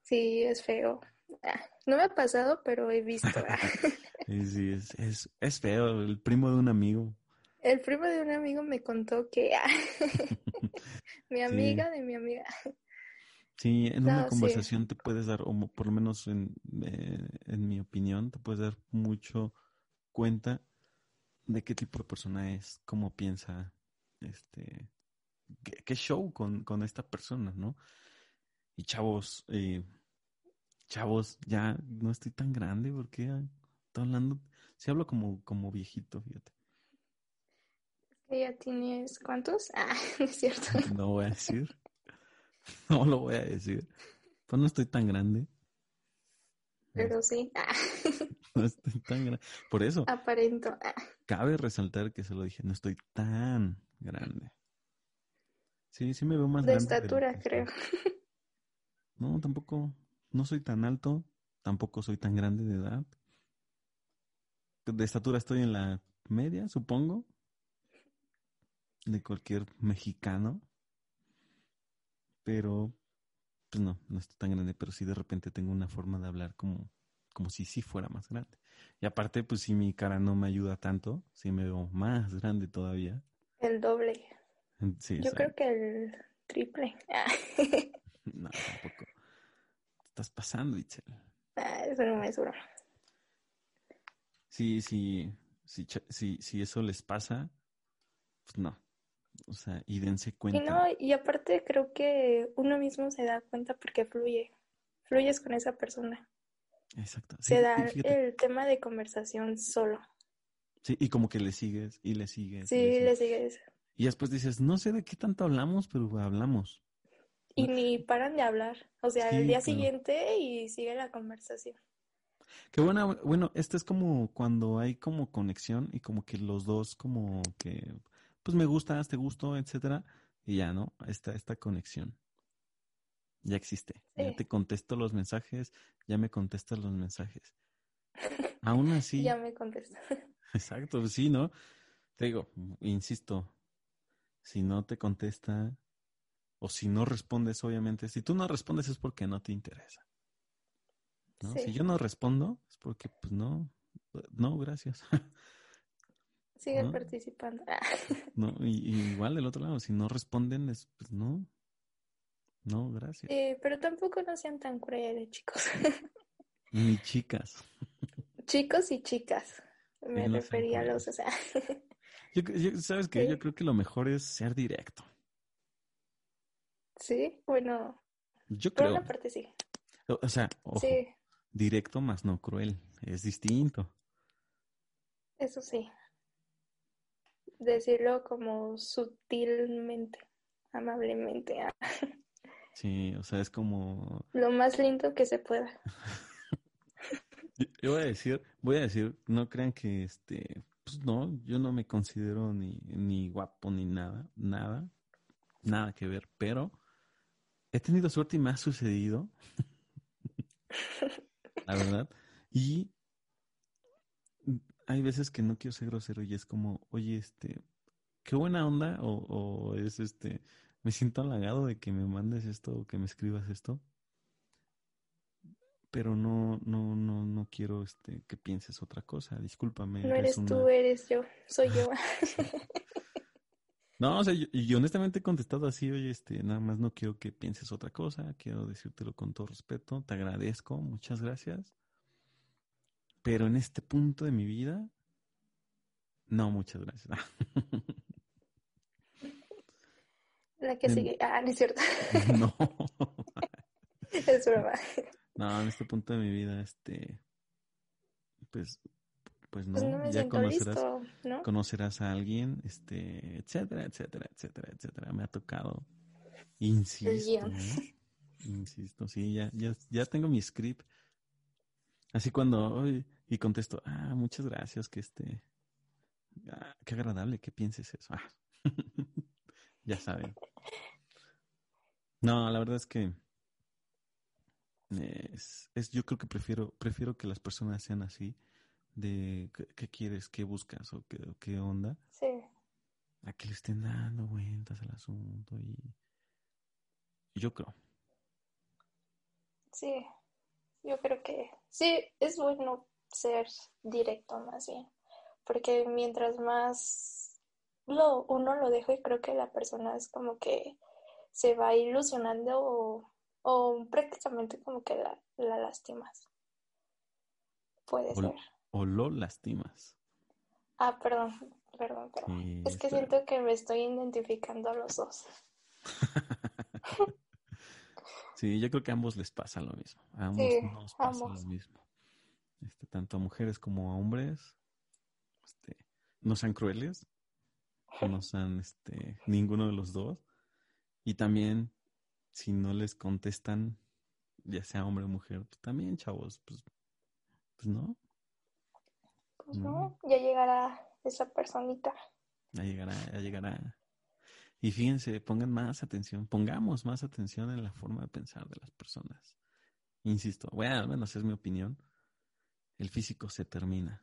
Sí, es feo. Ah, no me ha pasado, pero he visto. sí, es, es, es feo, el primo de un amigo. El primo de un amigo me contó que ah, mi amiga de mi amiga. Sí, en una conversación te puedes dar, o por lo menos en, eh, en mi opinión, te puedes dar mucho cuenta de qué tipo de persona es, cómo piensa, este, qué, show con, con, esta persona, ¿no? Y chavos, eh, chavos, ya no estoy tan grande porque estoy hablando, si hablo como, como viejito, fíjate ya tienes cuántos? Ah, es cierto. No voy a decir. No lo voy a decir. Pues no estoy tan grande. Pero sí. Ah. No estoy tan grande. Por eso. Aparento. Ah. Cabe resaltar que se lo dije, no estoy tan grande. Sí, sí me veo más de Estatura, creo. No, tampoco. No soy tan alto. Tampoco soy tan grande de edad. De estatura estoy en la media, supongo de cualquier mexicano. Pero, pues no, no estoy tan grande, pero sí de repente tengo una forma de hablar como, como si sí fuera más grande. Y aparte, pues si mi cara no me ayuda tanto, si me veo más grande todavía. El doble. Yo creo que el triple. no, tampoco. Estás pasando, Itzel. Ah, eso no me es Sí, sí, sí, sí, si eso les pasa, pues no, o sea, y dense cuenta. Y no, y aparte creo que uno mismo se da cuenta porque fluye. Fluyes con esa persona. Exacto. se da el tema de conversación solo. Sí, y como que le sigues y le sigues. Sí, le sigues. Y después dices, no sé de qué tanto hablamos, pero hablamos. Y ni paran de hablar. O sea, el día siguiente y sigue la conversación. Qué buena, bueno, este es como cuando hay como conexión y como que los dos como que pues me gusta, te gusto, etcétera, y ya, ¿no? Esta, esta conexión. Ya existe. Ya te contesto los mensajes, ya me contestas los mensajes. Aún así. ya me contesta. Exacto, pues sí, ¿no? Te digo, insisto, si no te contesta o si no respondes, obviamente, si tú no respondes es porque no te interesa. ¿no? Si yo no respondo, es porque, pues no, no, gracias. Sigue participando. no, y, igual del otro lado, si no responden, es, pues no. No, gracias. Pero tampoco no sean tan crueles, chicos. Ni chicas. Chicos y chicas. Me refería a los, o sea. ¿Sabes qué? Yo creo que lo mejor es ser directo. Sí, bueno. Yo creo. Por una parte sí. O, sea, directo más no cruel. Es distinto. Eso sí decirlo como sutilmente, amablemente. Ah. Sí, o sea, es como... Lo más lindo que se pueda. yo, voy a decir, voy a decir, no crean que este, pues no, yo no me considero ni, ni guapo ni nada, nada, nada que ver, pero he tenido suerte y me ha sucedido. La verdad. Y hay veces que no quiero ser grosero y es como, oye, este, qué buena onda, o, es este, me siento halagado de que me mandes esto o que me escribas esto, pero no, no, no, no quiero este, que pienses otra cosa, discúlpame. No eres, tú, eres yo, soy yo. no, o sea, y honestamente he contestado así, oye, este, nada más no quiero que pienses otra cosa, quiero decírtelo con todo respeto, te agradezco, muchas gracias pero en este punto de mi vida, no, muchas gracias. La que En- sigue. Ah, no es cierto. No. es broma. No, en este punto de mi vida, este, pues, pues no, Pues no ya conocerás, listo, ¿no? conocerás a alguien, este, etcétera, etcétera, etcétera, etcétera. Me ha tocado, insisto. ¿eh? insisto, sí, ya, ya, ya tengo mi script. Así cuando, y contesto, ah, muchas gracias, que este, ah, qué agradable que pienses eso. Ah. ya saben. No, la verdad es que es, es- yo creo que prefiero, prefiero que las personas sean así, de qué, quieres, qué buscas o qué, qué onda, Sí, a que le estén dando vueltas al asunto y y yo creo. sí. Yo creo que sí, es bueno ser directo más bien. Porque mientras más lo, uno lo deja, y creo que la persona es como que se va ilusionando o, o prácticamente como que la, la lastimas. Puede O, ser. O lo lastimas. Ah, perdón, perdón, perdón. Sí, Es que siento que me estoy identificando a los dos. Sí, yo creo que a ambos les pasa lo mismo. A ambos Sí, nos pasa ambos. lo mismo. Este, tanto a mujeres como a hombres, este, no sean crueles, no sean este, ninguno de los dos. Y también, si no les contestan, ya sea hombre o mujer, pues también, chavos, pues, pues no, Pues no, ya llegará esa personita. ya llegará, ya llegará. Y fíjense, pongan más atención, pongamos más atención en la forma de pensar de las personas. Insisto, bueno, al menos es mi opinión. El físico se termina.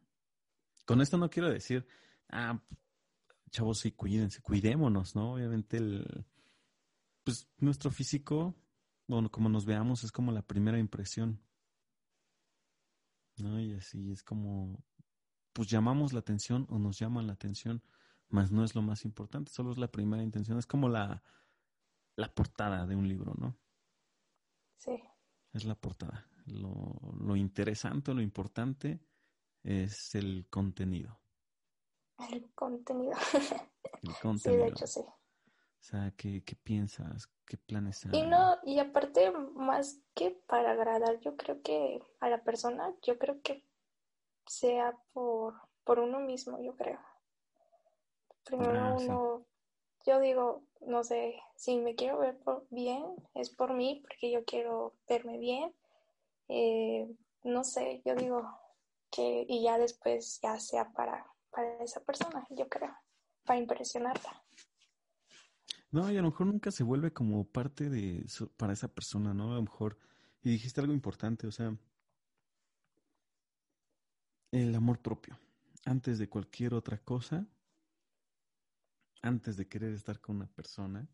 Con esto no quiero decir, ah, chavos, sí, cuídense, cuidémonos, ¿no? Obviamente el, pues nuestro físico, bueno, como nos veamos, es como la primera impresión. ¿No? Y así es como, pues llamamos la atención o nos llaman la atención, mas no es lo más importante, solo es la primera intención, es como la, la portada de un libro, ¿no? Sí, Es la portada. Lo, lo interesante, lo importante es el contenido. el contenido. El Sí, contenido. de hecho sí. O sea, ¿qué, qué piensas? ¿Qué planes Y hay? no, y aparte, más que para agradar, yo creo que a la persona, yo creo que sea por, por uno mismo, yo creo. Primero Ah, sí. uno, yo digo, no sé, si me quiero ver por bien, es por mí, porque yo quiero verme bien. Eh, no sé, yo digo que, y ya después ya sea para, para esa persona, yo creo, para impresionarla. No, y a lo mejor nunca se vuelve como parte de para esa persona, ¿no? A lo mejor, y dijiste algo importante, o sea, el amor propio. Antes de cualquier otra cosa, antes de querer estar con una persona,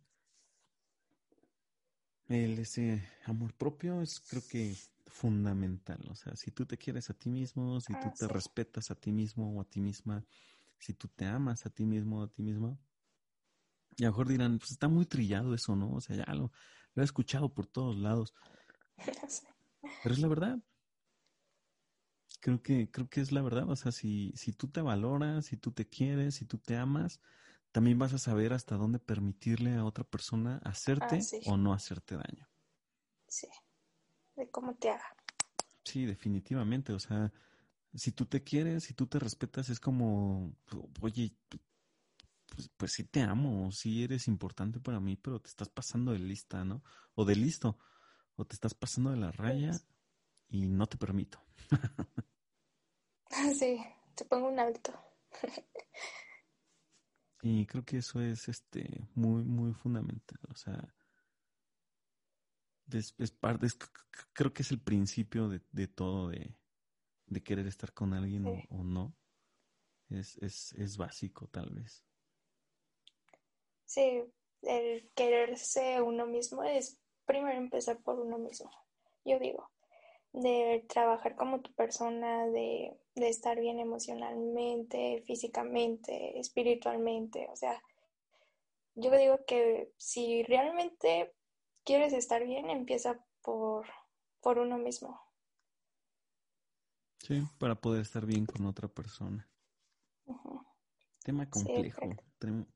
el, ese amor propio es creo que fundamental. O sea, si tú te quieres a ti mismo, si tú te respetas a ti mismo o a ti misma, si tú te amas a ti mismo o a ti misma, y a lo mejor dirán, pues está muy trillado eso, ¿no? O sea, ya lo, lo he escuchado por todos lados. Pero es la verdad. Creo que, creo que es la verdad. O sea, si, si tú te valoras, si tú te quieres, si tú te amas, también vas a saber hasta dónde permitirle a otra persona hacerte Ah, sí. o no hacerte daño. Sí, de cómo te haga. Sí, definitivamente. O sea, si tú te quieres, si tú te respetas, es como, oye, pues, pues sí te amo, sí eres importante para mí, pero te estás pasando de lista, ¿no? O de listo, o te estás pasando de la raya y no te permito. Sí, te pongo un alto. Y creo que eso es este muy, muy fundamental. O sea, es, es parte, es- creo que es el principio de, de todo de, de querer estar con alguien o- o, no. Es, es, es básico, tal vez. Sí, el quererse uno mismo es primero empezar por uno mismo, yo digo, de trabajar como tu persona, de, de estar bien emocionalmente, físicamente, espiritualmente, o sea, yo digo que si realmente quieres estar bien, empieza por, por uno mismo. Sí, para poder estar bien con otra persona. Tema complejo.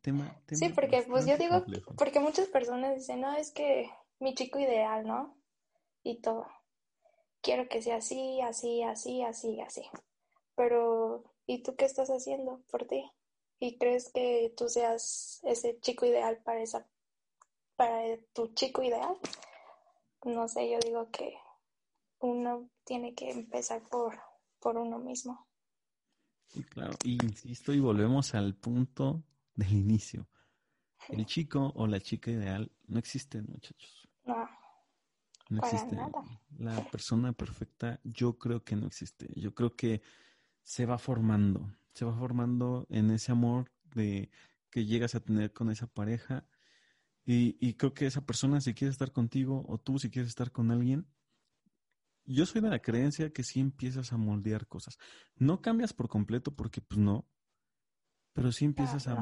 tema, sí, porque pues yo digo, porque muchas personas dicen, no, es que mi chico ideal, ¿no? Y todo. Quiero que sea así, así, así, así, así. Pero, ¿y tú qué estás haciendo por ti? ¿Y crees que tú seas ese chico ideal para esa, para tu chico ideal? No sé, yo digo que uno tiene que empezar por, por uno mismo. Sí, claro, y insisto y volvemos al punto del inicio. El chico o la chica ideal no existen, muchachos. No. No existe. La persona perfecta, yo creo que no existe. Yo creo que se va formando, se va formando en ese amor de que llegas a tener con esa pareja. Y, y creo que esa persona, si quiere estar contigo, o tú, si quieres estar con alguien, yo soy de la creencia que sí empiezas a moldear cosas. No cambias por completo porque pues no, pero sí empiezas a,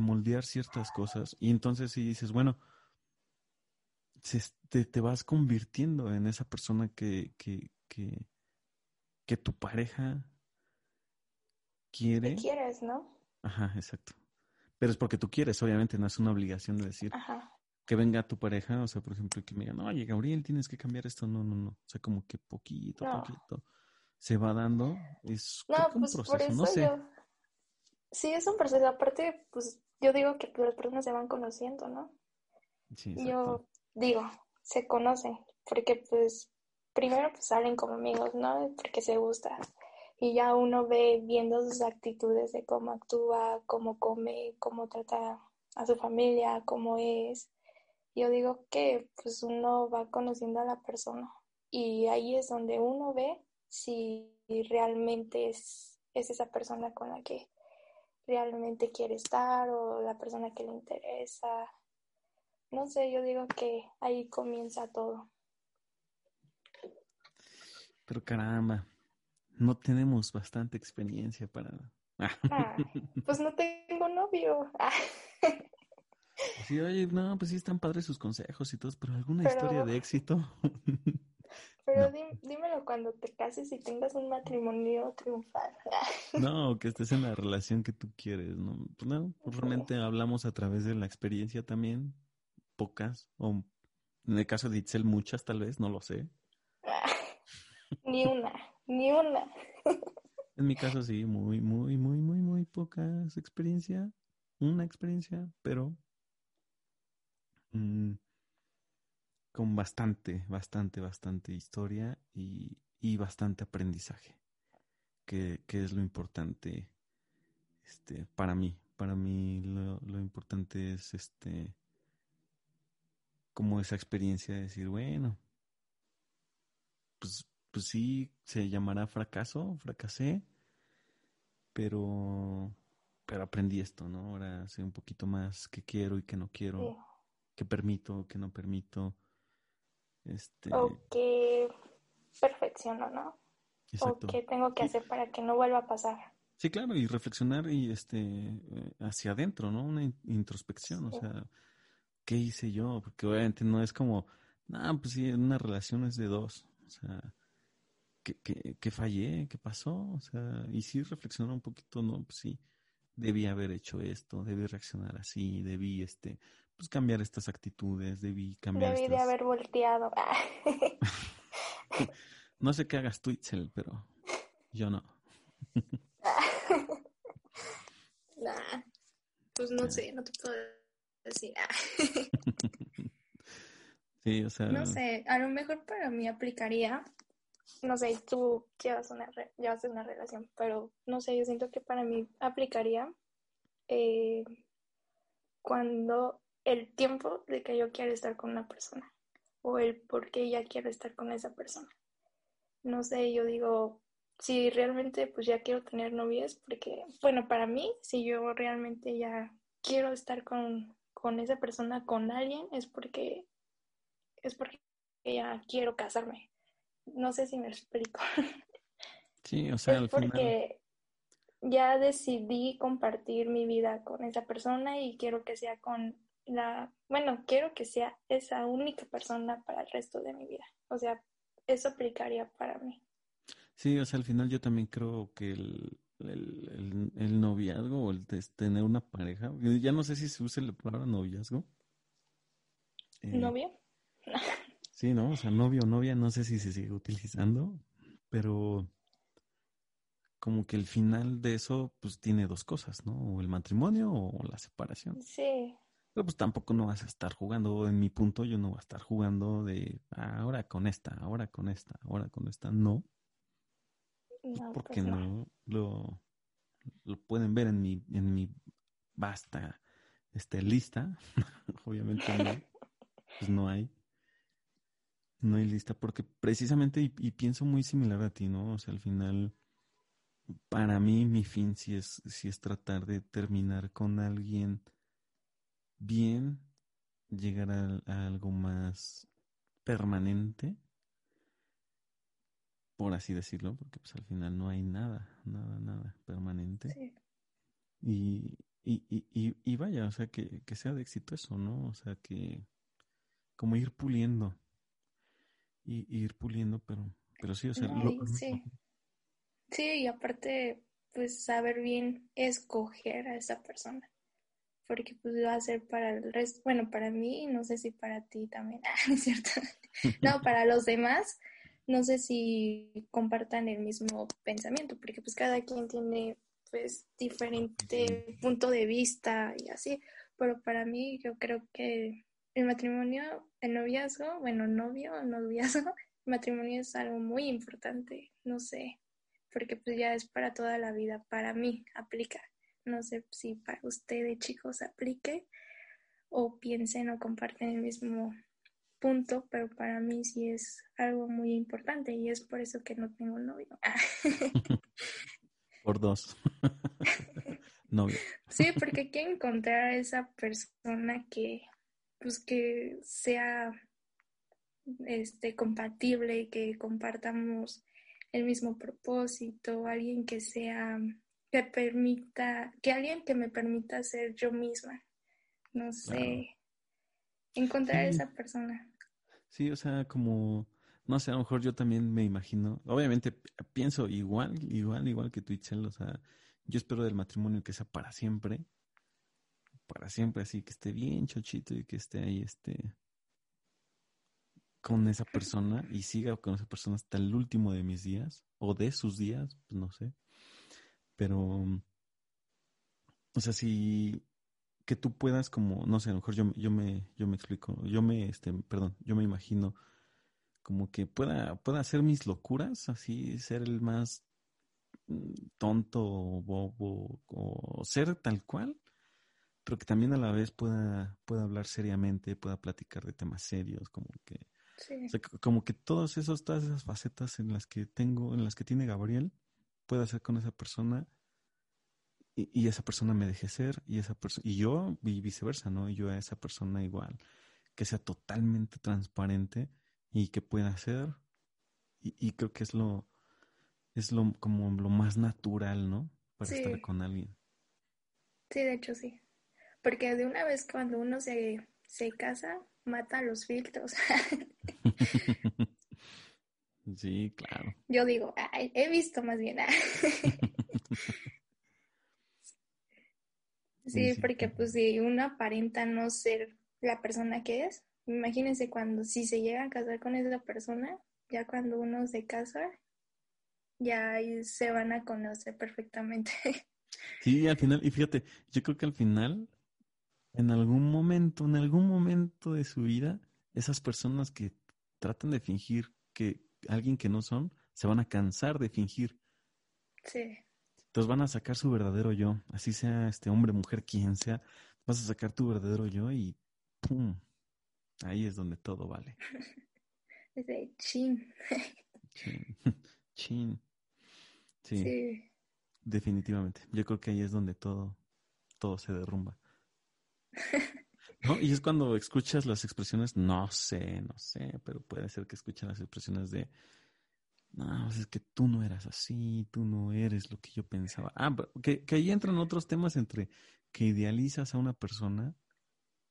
moldear ciertas cosas y entonces sí dices, bueno, te, vas convirtiendo en esa persona que, que, que, que tu pareja quiere. quieres, ¿no? Ajá, exacto. Pero es porque tú quieres, obviamente, no es una obligación de decir, Ajá que venga tu pareja, o sea, por ejemplo, que me digan, oye, Gabriel, tienes que cambiar esto. No, no, no. O sea, como que poquito, poquito se va dando. Es no, un pues, proceso, no sé. Sí, es un proceso. Aparte, pues yo digo que las personas se van conociendo, ¿no? Sí, yo digo, se conocen, porque pues primero pues salen como amigos, ¿no? Porque se gusta. Y ya uno ve viendo sus actitudes de cómo actúa, cómo come, cómo trata a su familia, cómo es yo digo que pues uno va conociendo a la persona y ahí es donde uno ve si realmente es, es esa persona con la que realmente quiere estar o la persona que le interesa. No sé, yo digo que ahí comienza todo. Pero caramba, no tenemos bastante experiencia para... Ah, pues no tengo novio. Sí, oye, no, pues sí están padres sus consejos y todo, pero alguna historia de éxito. pero dímelo cuando te cases y tengas un matrimonio triunfal. no, que estés en la relación que tú quieres, ¿no? Pues no, pues realmente hablamos a través de la experiencia también, pocas, o en el caso de Itzel muchas tal vez, no lo sé. ni una, ni una. en mi caso sí, muy, muy, muy, muy, muy pocas experiencia, una experiencia, pero Mm, con bastante, bastante, bastante historia y, y bastante aprendizaje, que, que, es lo importante este, para mí. Para mí lo, lo importante es este como esa experiencia de decir, bueno, pues, pues sí, se llamará fracaso, fracasé, pero, pero aprendí esto, ¿no? Ahora sé un poquito más qué quiero y qué no quiero que permito, que no permito. Este... O que perfecciono, ¿no? O qué tengo que hacer para que no vuelva a pasar. Sí, claro, y reflexionar y este eh, hacia adentro, ¿no? Una introspección, o sea, ¿qué hice yo? Porque obviamente no es como, no, pues sí, en una relación es de dos, o sea, ¿qué, qué, qué fallé? ¿Qué pasó? O sea, y sí reflexionar un poquito, ¿no? Pues sí, debí haber hecho esto, debí reaccionar así, debí, este, pues cambiar estas actitudes, debí cambiar Debí de haber volteado. no sé qué hagas tú, Itzel, pero yo no. nah, pues no sé, no te puedo decir. sí, o sea... No sé, a lo mejor para mí aplicaría, no sé, tú llevas una, llevas una relación, pero no sé, yo siento que para mí aplicaría eh, cuando el tiempo de que yo quiero estar con una persona o el por qué ya quiero estar con esa persona. No sé, yo digo, si realmente pues ya quiero tener novias, porque, bueno, para mí, si yo realmente ya quiero estar con, con esa persona, con alguien, es porque, es porque ya quiero casarme. No sé si me explico. Sí, o sea, es porque ya decidí compartir mi vida con esa persona y quiero que sea con la, bueno, quiero que sea esa única persona para el resto de mi vida. O sea, eso aplicaría para mí. Sí, o sea, al final yo también creo que el, el, el, noviazgo o el tener una pareja. Ya no sé si se usa la palabra noviazgo. Eh, ¿Novio? sí, ¿no? O sea, novio o novia, no sé si se sigue utilizando, pero como que el final de eso, pues tiene dos cosas, ¿no? O el matrimonio o la separación. Sí. Pero pues tampoco no vas a estar jugando, en mi punto yo no voy a estar jugando de ahora con esta, ahora con esta, ahora con esta, no. No, porque pues no. Lo, lo pueden ver en mi, en mi vasta este, lista. Obviamente no, pues no hay. No hay lista, porque precisamente, y, y, pienso muy similar a ti, ¿no? O sea, al final, para mí, mi fin sí es, sí es tratar de terminar con alguien bien, llegar a algo más permanente por así decirlo, porque pues al final no hay nada, nada, nada permanente. Sí. Y, y, y, y, vaya, o sea, que, que, sea de éxito eso, ¿no? O sea, que como ir puliendo, y, ir puliendo, pero, pero sí, o sea, sí. sí, y aparte, pues saber bien escoger a esa persona, porque pues va a ser para el resto, bueno, para mí, no sé si para ti también, ah, es cierto, no, para los demás no sé si compartan el mismo pensamiento, porque pues cada quien tiene pues diferente punto de vista y así, pero para mí yo creo que el matrimonio, el noviazgo, bueno, novio o noviazgo, el matrimonio es algo muy importante, no sé, porque pues ya es para toda la vida, para mí aplica, no sé si para ustedes chicos aplique o piensen o comparten el mismo punto, pero para mí sí es algo muy importante y es por eso que no tengo novio. por dos. novio. Sí, porque hay que encontrar a esa persona que, pues, que sea este, compatible, que compartamos el mismo propósito, alguien que sea, que permita, que alguien que me permita ser yo misma. No sé, encontrar a esa persona. Sí, o sea, como, no sé, a lo mejor yo también me imagino, obviamente pienso igual, igual, igual que tú, Itzel, o sea, yo espero del matrimonio que sea para siempre, para siempre, así que esté bien chochito y que esté ahí, este, con esa persona y siga con esa persona hasta el último de mis días o de sus días, pues no sé. Pero, o sea, si que tú puedas como, no sé, a lo mejor yo, yo me, yo me explico, yo me, este, perdón, yo me imagino como que pueda, pueda hacer mis locuras, así, ser el más mm, tonto, bobo, o ser tal cual, pero que también a la vez pueda, pueda hablar seriamente, pueda platicar de temas serios, como que, como que todos esos, todas esas facetas en las que tengo, en las que tiene Gabriel, pueda hacer con esa persona y, esa persona me deje ser y esa persona y yo y viceversa, ¿no? Y yo a esa persona igual, que sea totalmente transparente y que pueda ser y, creo que es lo es lo como lo más natural, ¿no? Para estar con alguien. Sí, de hecho sí. Porque de una vez cuando uno se, se casa, mata los filtros. sí, claro. Yo digo, he visto más bien. Sí, porque pues si uno aparenta no ser la persona que es, imagínense cuando si se llega a casar con esa persona, ya cuando uno se casa, ya se van a conocer perfectamente. Sí, al final, y fíjate, yo creo que al final, en algún momento, en algún momento de su vida, esas personas que tratan de fingir que alguien que no son, se van a cansar de fingir. Sí. Entonces van a sacar su verdadero yo, así sea este hombre, mujer, quien sea, vas a sacar tu verdadero yo y ¡pum! Ahí es donde todo vale. Ese chin. Chin. Chin. Sí. Definitivamente. Yo creo que ahí es donde todo, todo se derrumba. ¿No? Y es cuando escuchas las expresiones, no sé, no sé, pero puede ser que escuchen las expresiones de no, pues es que tú no eras así, tú no eres lo que yo pensaba. Ah, que, que ahí entran otros temas entre que idealizas a una persona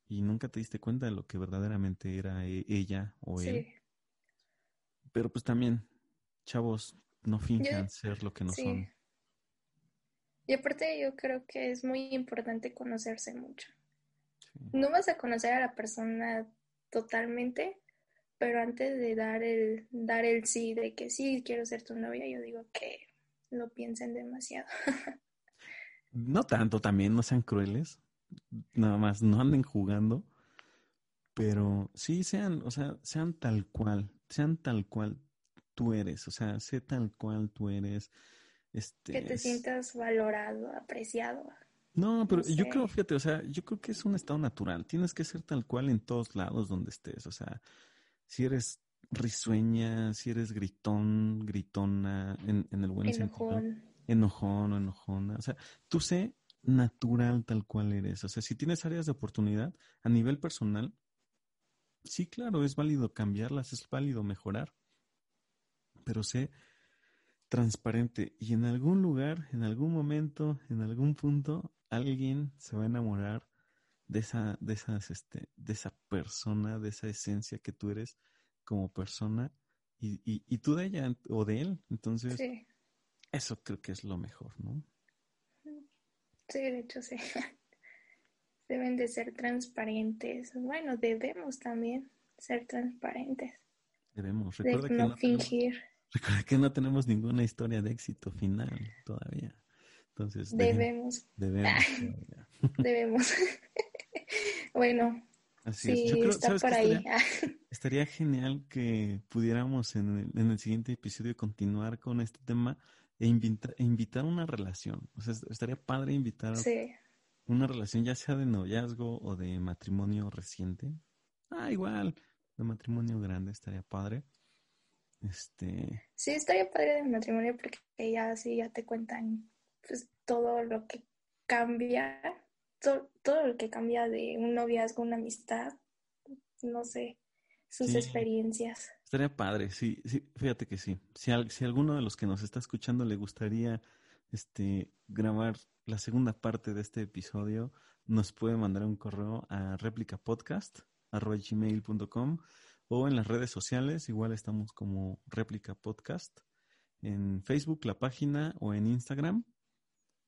y nunca te diste cuenta de lo que verdaderamente era e, ella o él. Pero pues también, chavos, no finjan ser lo que no son. Y aparte yo creo que es muy importante conocerse mucho. No vas a conocer a la persona totalmente, pero antes de dar el, dar el sí, de que sí quiero ser tu novia, yo digo que lo piensen demasiado. no tanto, también no sean crueles, nada más no anden jugando, pero sí sean, o sea, sean tal cual, sean tal cual tú eres, o sea, sé tal cual tú eres. Este, que te sientas valorado, apreciado. No, pero yo creo, fíjate, o sea, yo creo que es un estado natural. Tienes que ser tal cual en todos lados donde estés. O sea, si eres risueña, si eres gritón, gritona, en, el buen Enojón. sentido. Enojón o enojona. O sea, tú sé natural tal cual eres. O sea, si tienes áreas de oportunidad a nivel personal, sí, claro, es válido cambiarlas, es válido mejorar. Pero sé transparente y en algún lugar, en algún momento, en algún punto, alguien se va a enamorar de esa, de esas, este, de esa persona, de esa esencia que tú eres como persona y, y, tú de ella o de él. Entonces, eso creo que es lo mejor, ¿no? Sí, de hecho sí. Deben de ser transparentes. Bueno, debemos también ser transparentes. Debemos. Recuerda que no, fingir. recuerda que no tenemos ninguna historia de éxito final todavía. Entonces, debemos. Debemos. debemos. Bueno. Así sí, es. está por ahí. Estaría, genial que pudiéramos en el, en el, siguiente episodio continuar con este tema e, e invitar una relación. O sea, estaría padre invitar una relación, ya sea de noviazgo o de matrimonio reciente. Ah, igual, de matrimonio grande estaría padre. Este. Sí, estaría padre de matrimonio porque ya sí ya te cuentan pues todo lo que cambia, todo lo que cambia de un noviazgo, una amistad, no sé, sus experiencias. Estaría padre, sí, sí, fíjate que sí. Si, si alguno de los que nos está escuchando le gustaría este grabar la segunda parte de este episodio, nos puede mandar un correo a replicapodcast.com o en las redes sociales, igual estamos como Réplica Podcast, en Facebook la página o en Instagram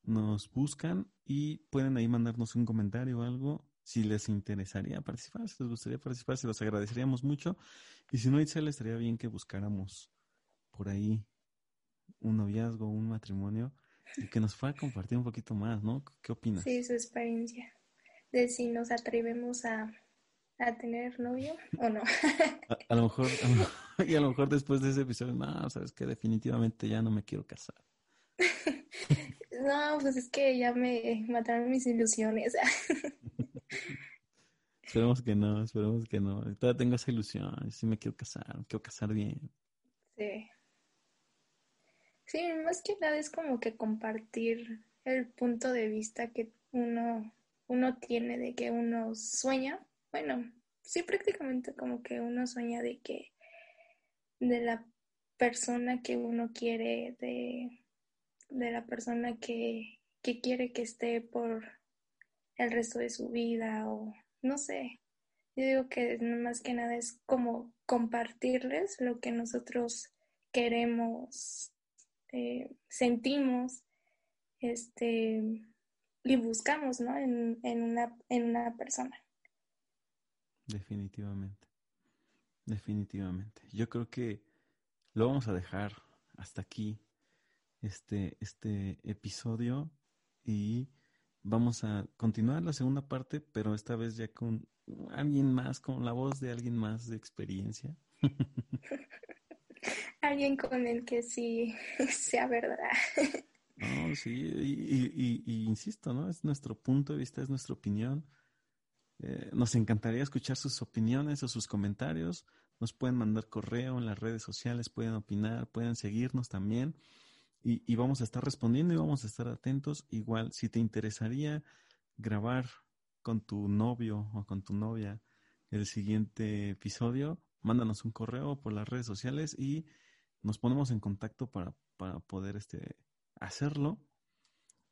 nos buscan y pueden ahí mandarnos un comentario o algo si les interesaría participar, si les gustaría participar, se los agradeceríamos mucho. Y si no, Itzel, estaría bien que buscáramos por ahí un noviazgo, un matrimonio y que nos fuera a compartir un poquito más, ¿no? ¿Qué opinas? Sí, su experiencia. De si nos atrevemos a, a tener novio o no. a, lo mejor, y a lo mejor después de ese episodio, no, sabes que definitivamente ya no me quiero casar. No, pues es que ya me mataron mis ilusiones. esperemos que no, esperemos que no. Todavía tengo esa ilusión. Sí me quiero casar, quiero casar bien. Sí. Sí, más que nada es como que compartir el punto de vista que uno, uno tiene de que uno sueña. Bueno, sí, prácticamente como que uno sueña de que de la persona que uno quiere, de de la persona que, quiere que esté por el resto de su vida o no sé. Yo digo que más que nada es como compartirles lo que nosotros queremos, eh, sentimos, este, y buscamos, ¿no? En, en, una, en una persona. Definitivamente. Definitivamente. Yo creo que lo vamos a dejar hasta aquí este, este episodio y vamos a continuar la segunda parte, pero esta vez ya con alguien más, con la voz de alguien más de experiencia. alguien con el que sí sea verdad. No, sí, y, y, insisto, ¿no? Es nuestro punto de vista, es nuestra opinión. Eh, nos encantaría escuchar sus opiniones o sus comentarios. Nos pueden mandar correo en las redes sociales, pueden opinar, pueden seguirnos también y, vamos a estar respondiendo y vamos a estar atentos. Igual, si te interesaría grabar con tu novio o con tu novia el siguiente episodio, mándanos un correo por las redes sociales y nos ponemos en contacto para, para poder este, hacerlo.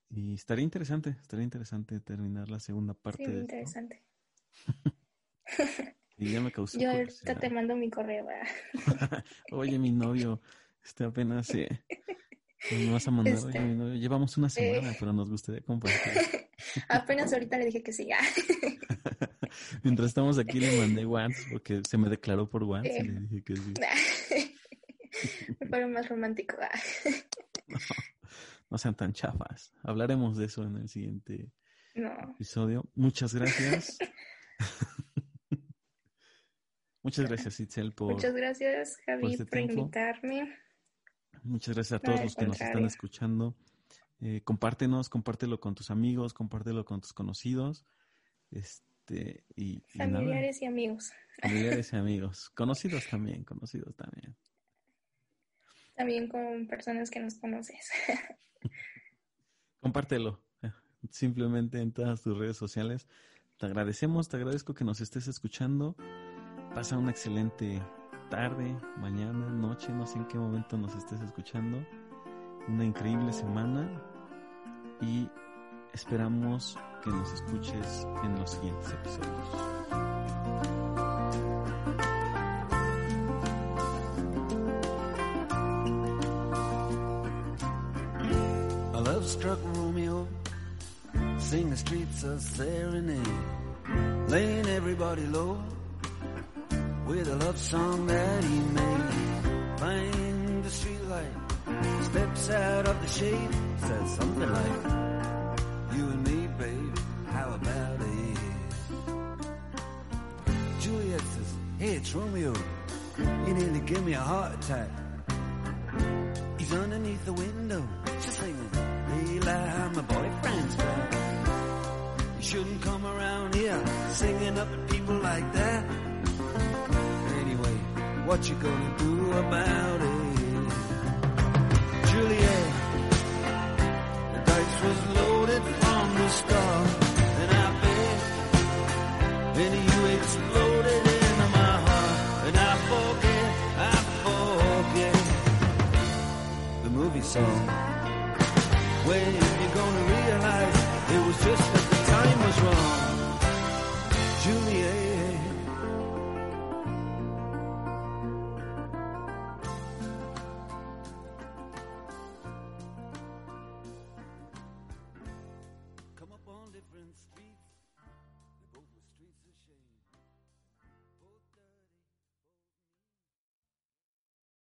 Y estaría interesante, estaría interesante terminar la segunda parte. Sí, interesante. y ya me causó. Yo ahorita te mando mi correo. Oye, mi novio, este apenas se, Me vas a mandar, este, llevamos una semana, pero nos gustaría compartir. Apenas ahorita le dije que sí. Mientras estamos aquí le mandé WhatsApp porque se me declaró por WhatsApp y le dije que sí. Me parece más romántico. no, sean tan chafas. Hablaremos de eso en el siguiente episodio. Muchas gracias. Muchas gracias, Itzel, por. Muchas gracias, Javi, este por invitarme. Muchas gracias a todos los que nos están escuchando. Eh, compártenos, compártelo con tus amigos, compártelo con tus conocidos. Este, y, Familiares y amigos. Familiares y amigos. Conocidos también, conocidos también. También con personas que nos conoces. Compártelo. Eh, simplemente en todas tus redes sociales. Te agradecemos, te agradezco que nos estés escuchando. Pasa una excelente tarde, mañana, noche, no sé en qué momento nos estés escuchando. Una increíble semana y esperamos que nos escuches en los siguientes episodios. struck Romeo, sing the streets a serenade, laying everybody low with a love song that he made. Find the streetlight, steps out of the shade, says something like, "You and me, babe, how about it?" Juliet says, "Hey, it's Romeo. You nearly gave me a heart attack." He's underneath the window, just singing, "Leila, my boyfriend's back." You shouldn't come around here singing up at people like that. What you gonna do about it? Juliet, the dice was loaded from the start, and I bet any you exploded into my heart, and I forget, I forget the movie song. When you gonna realize it was just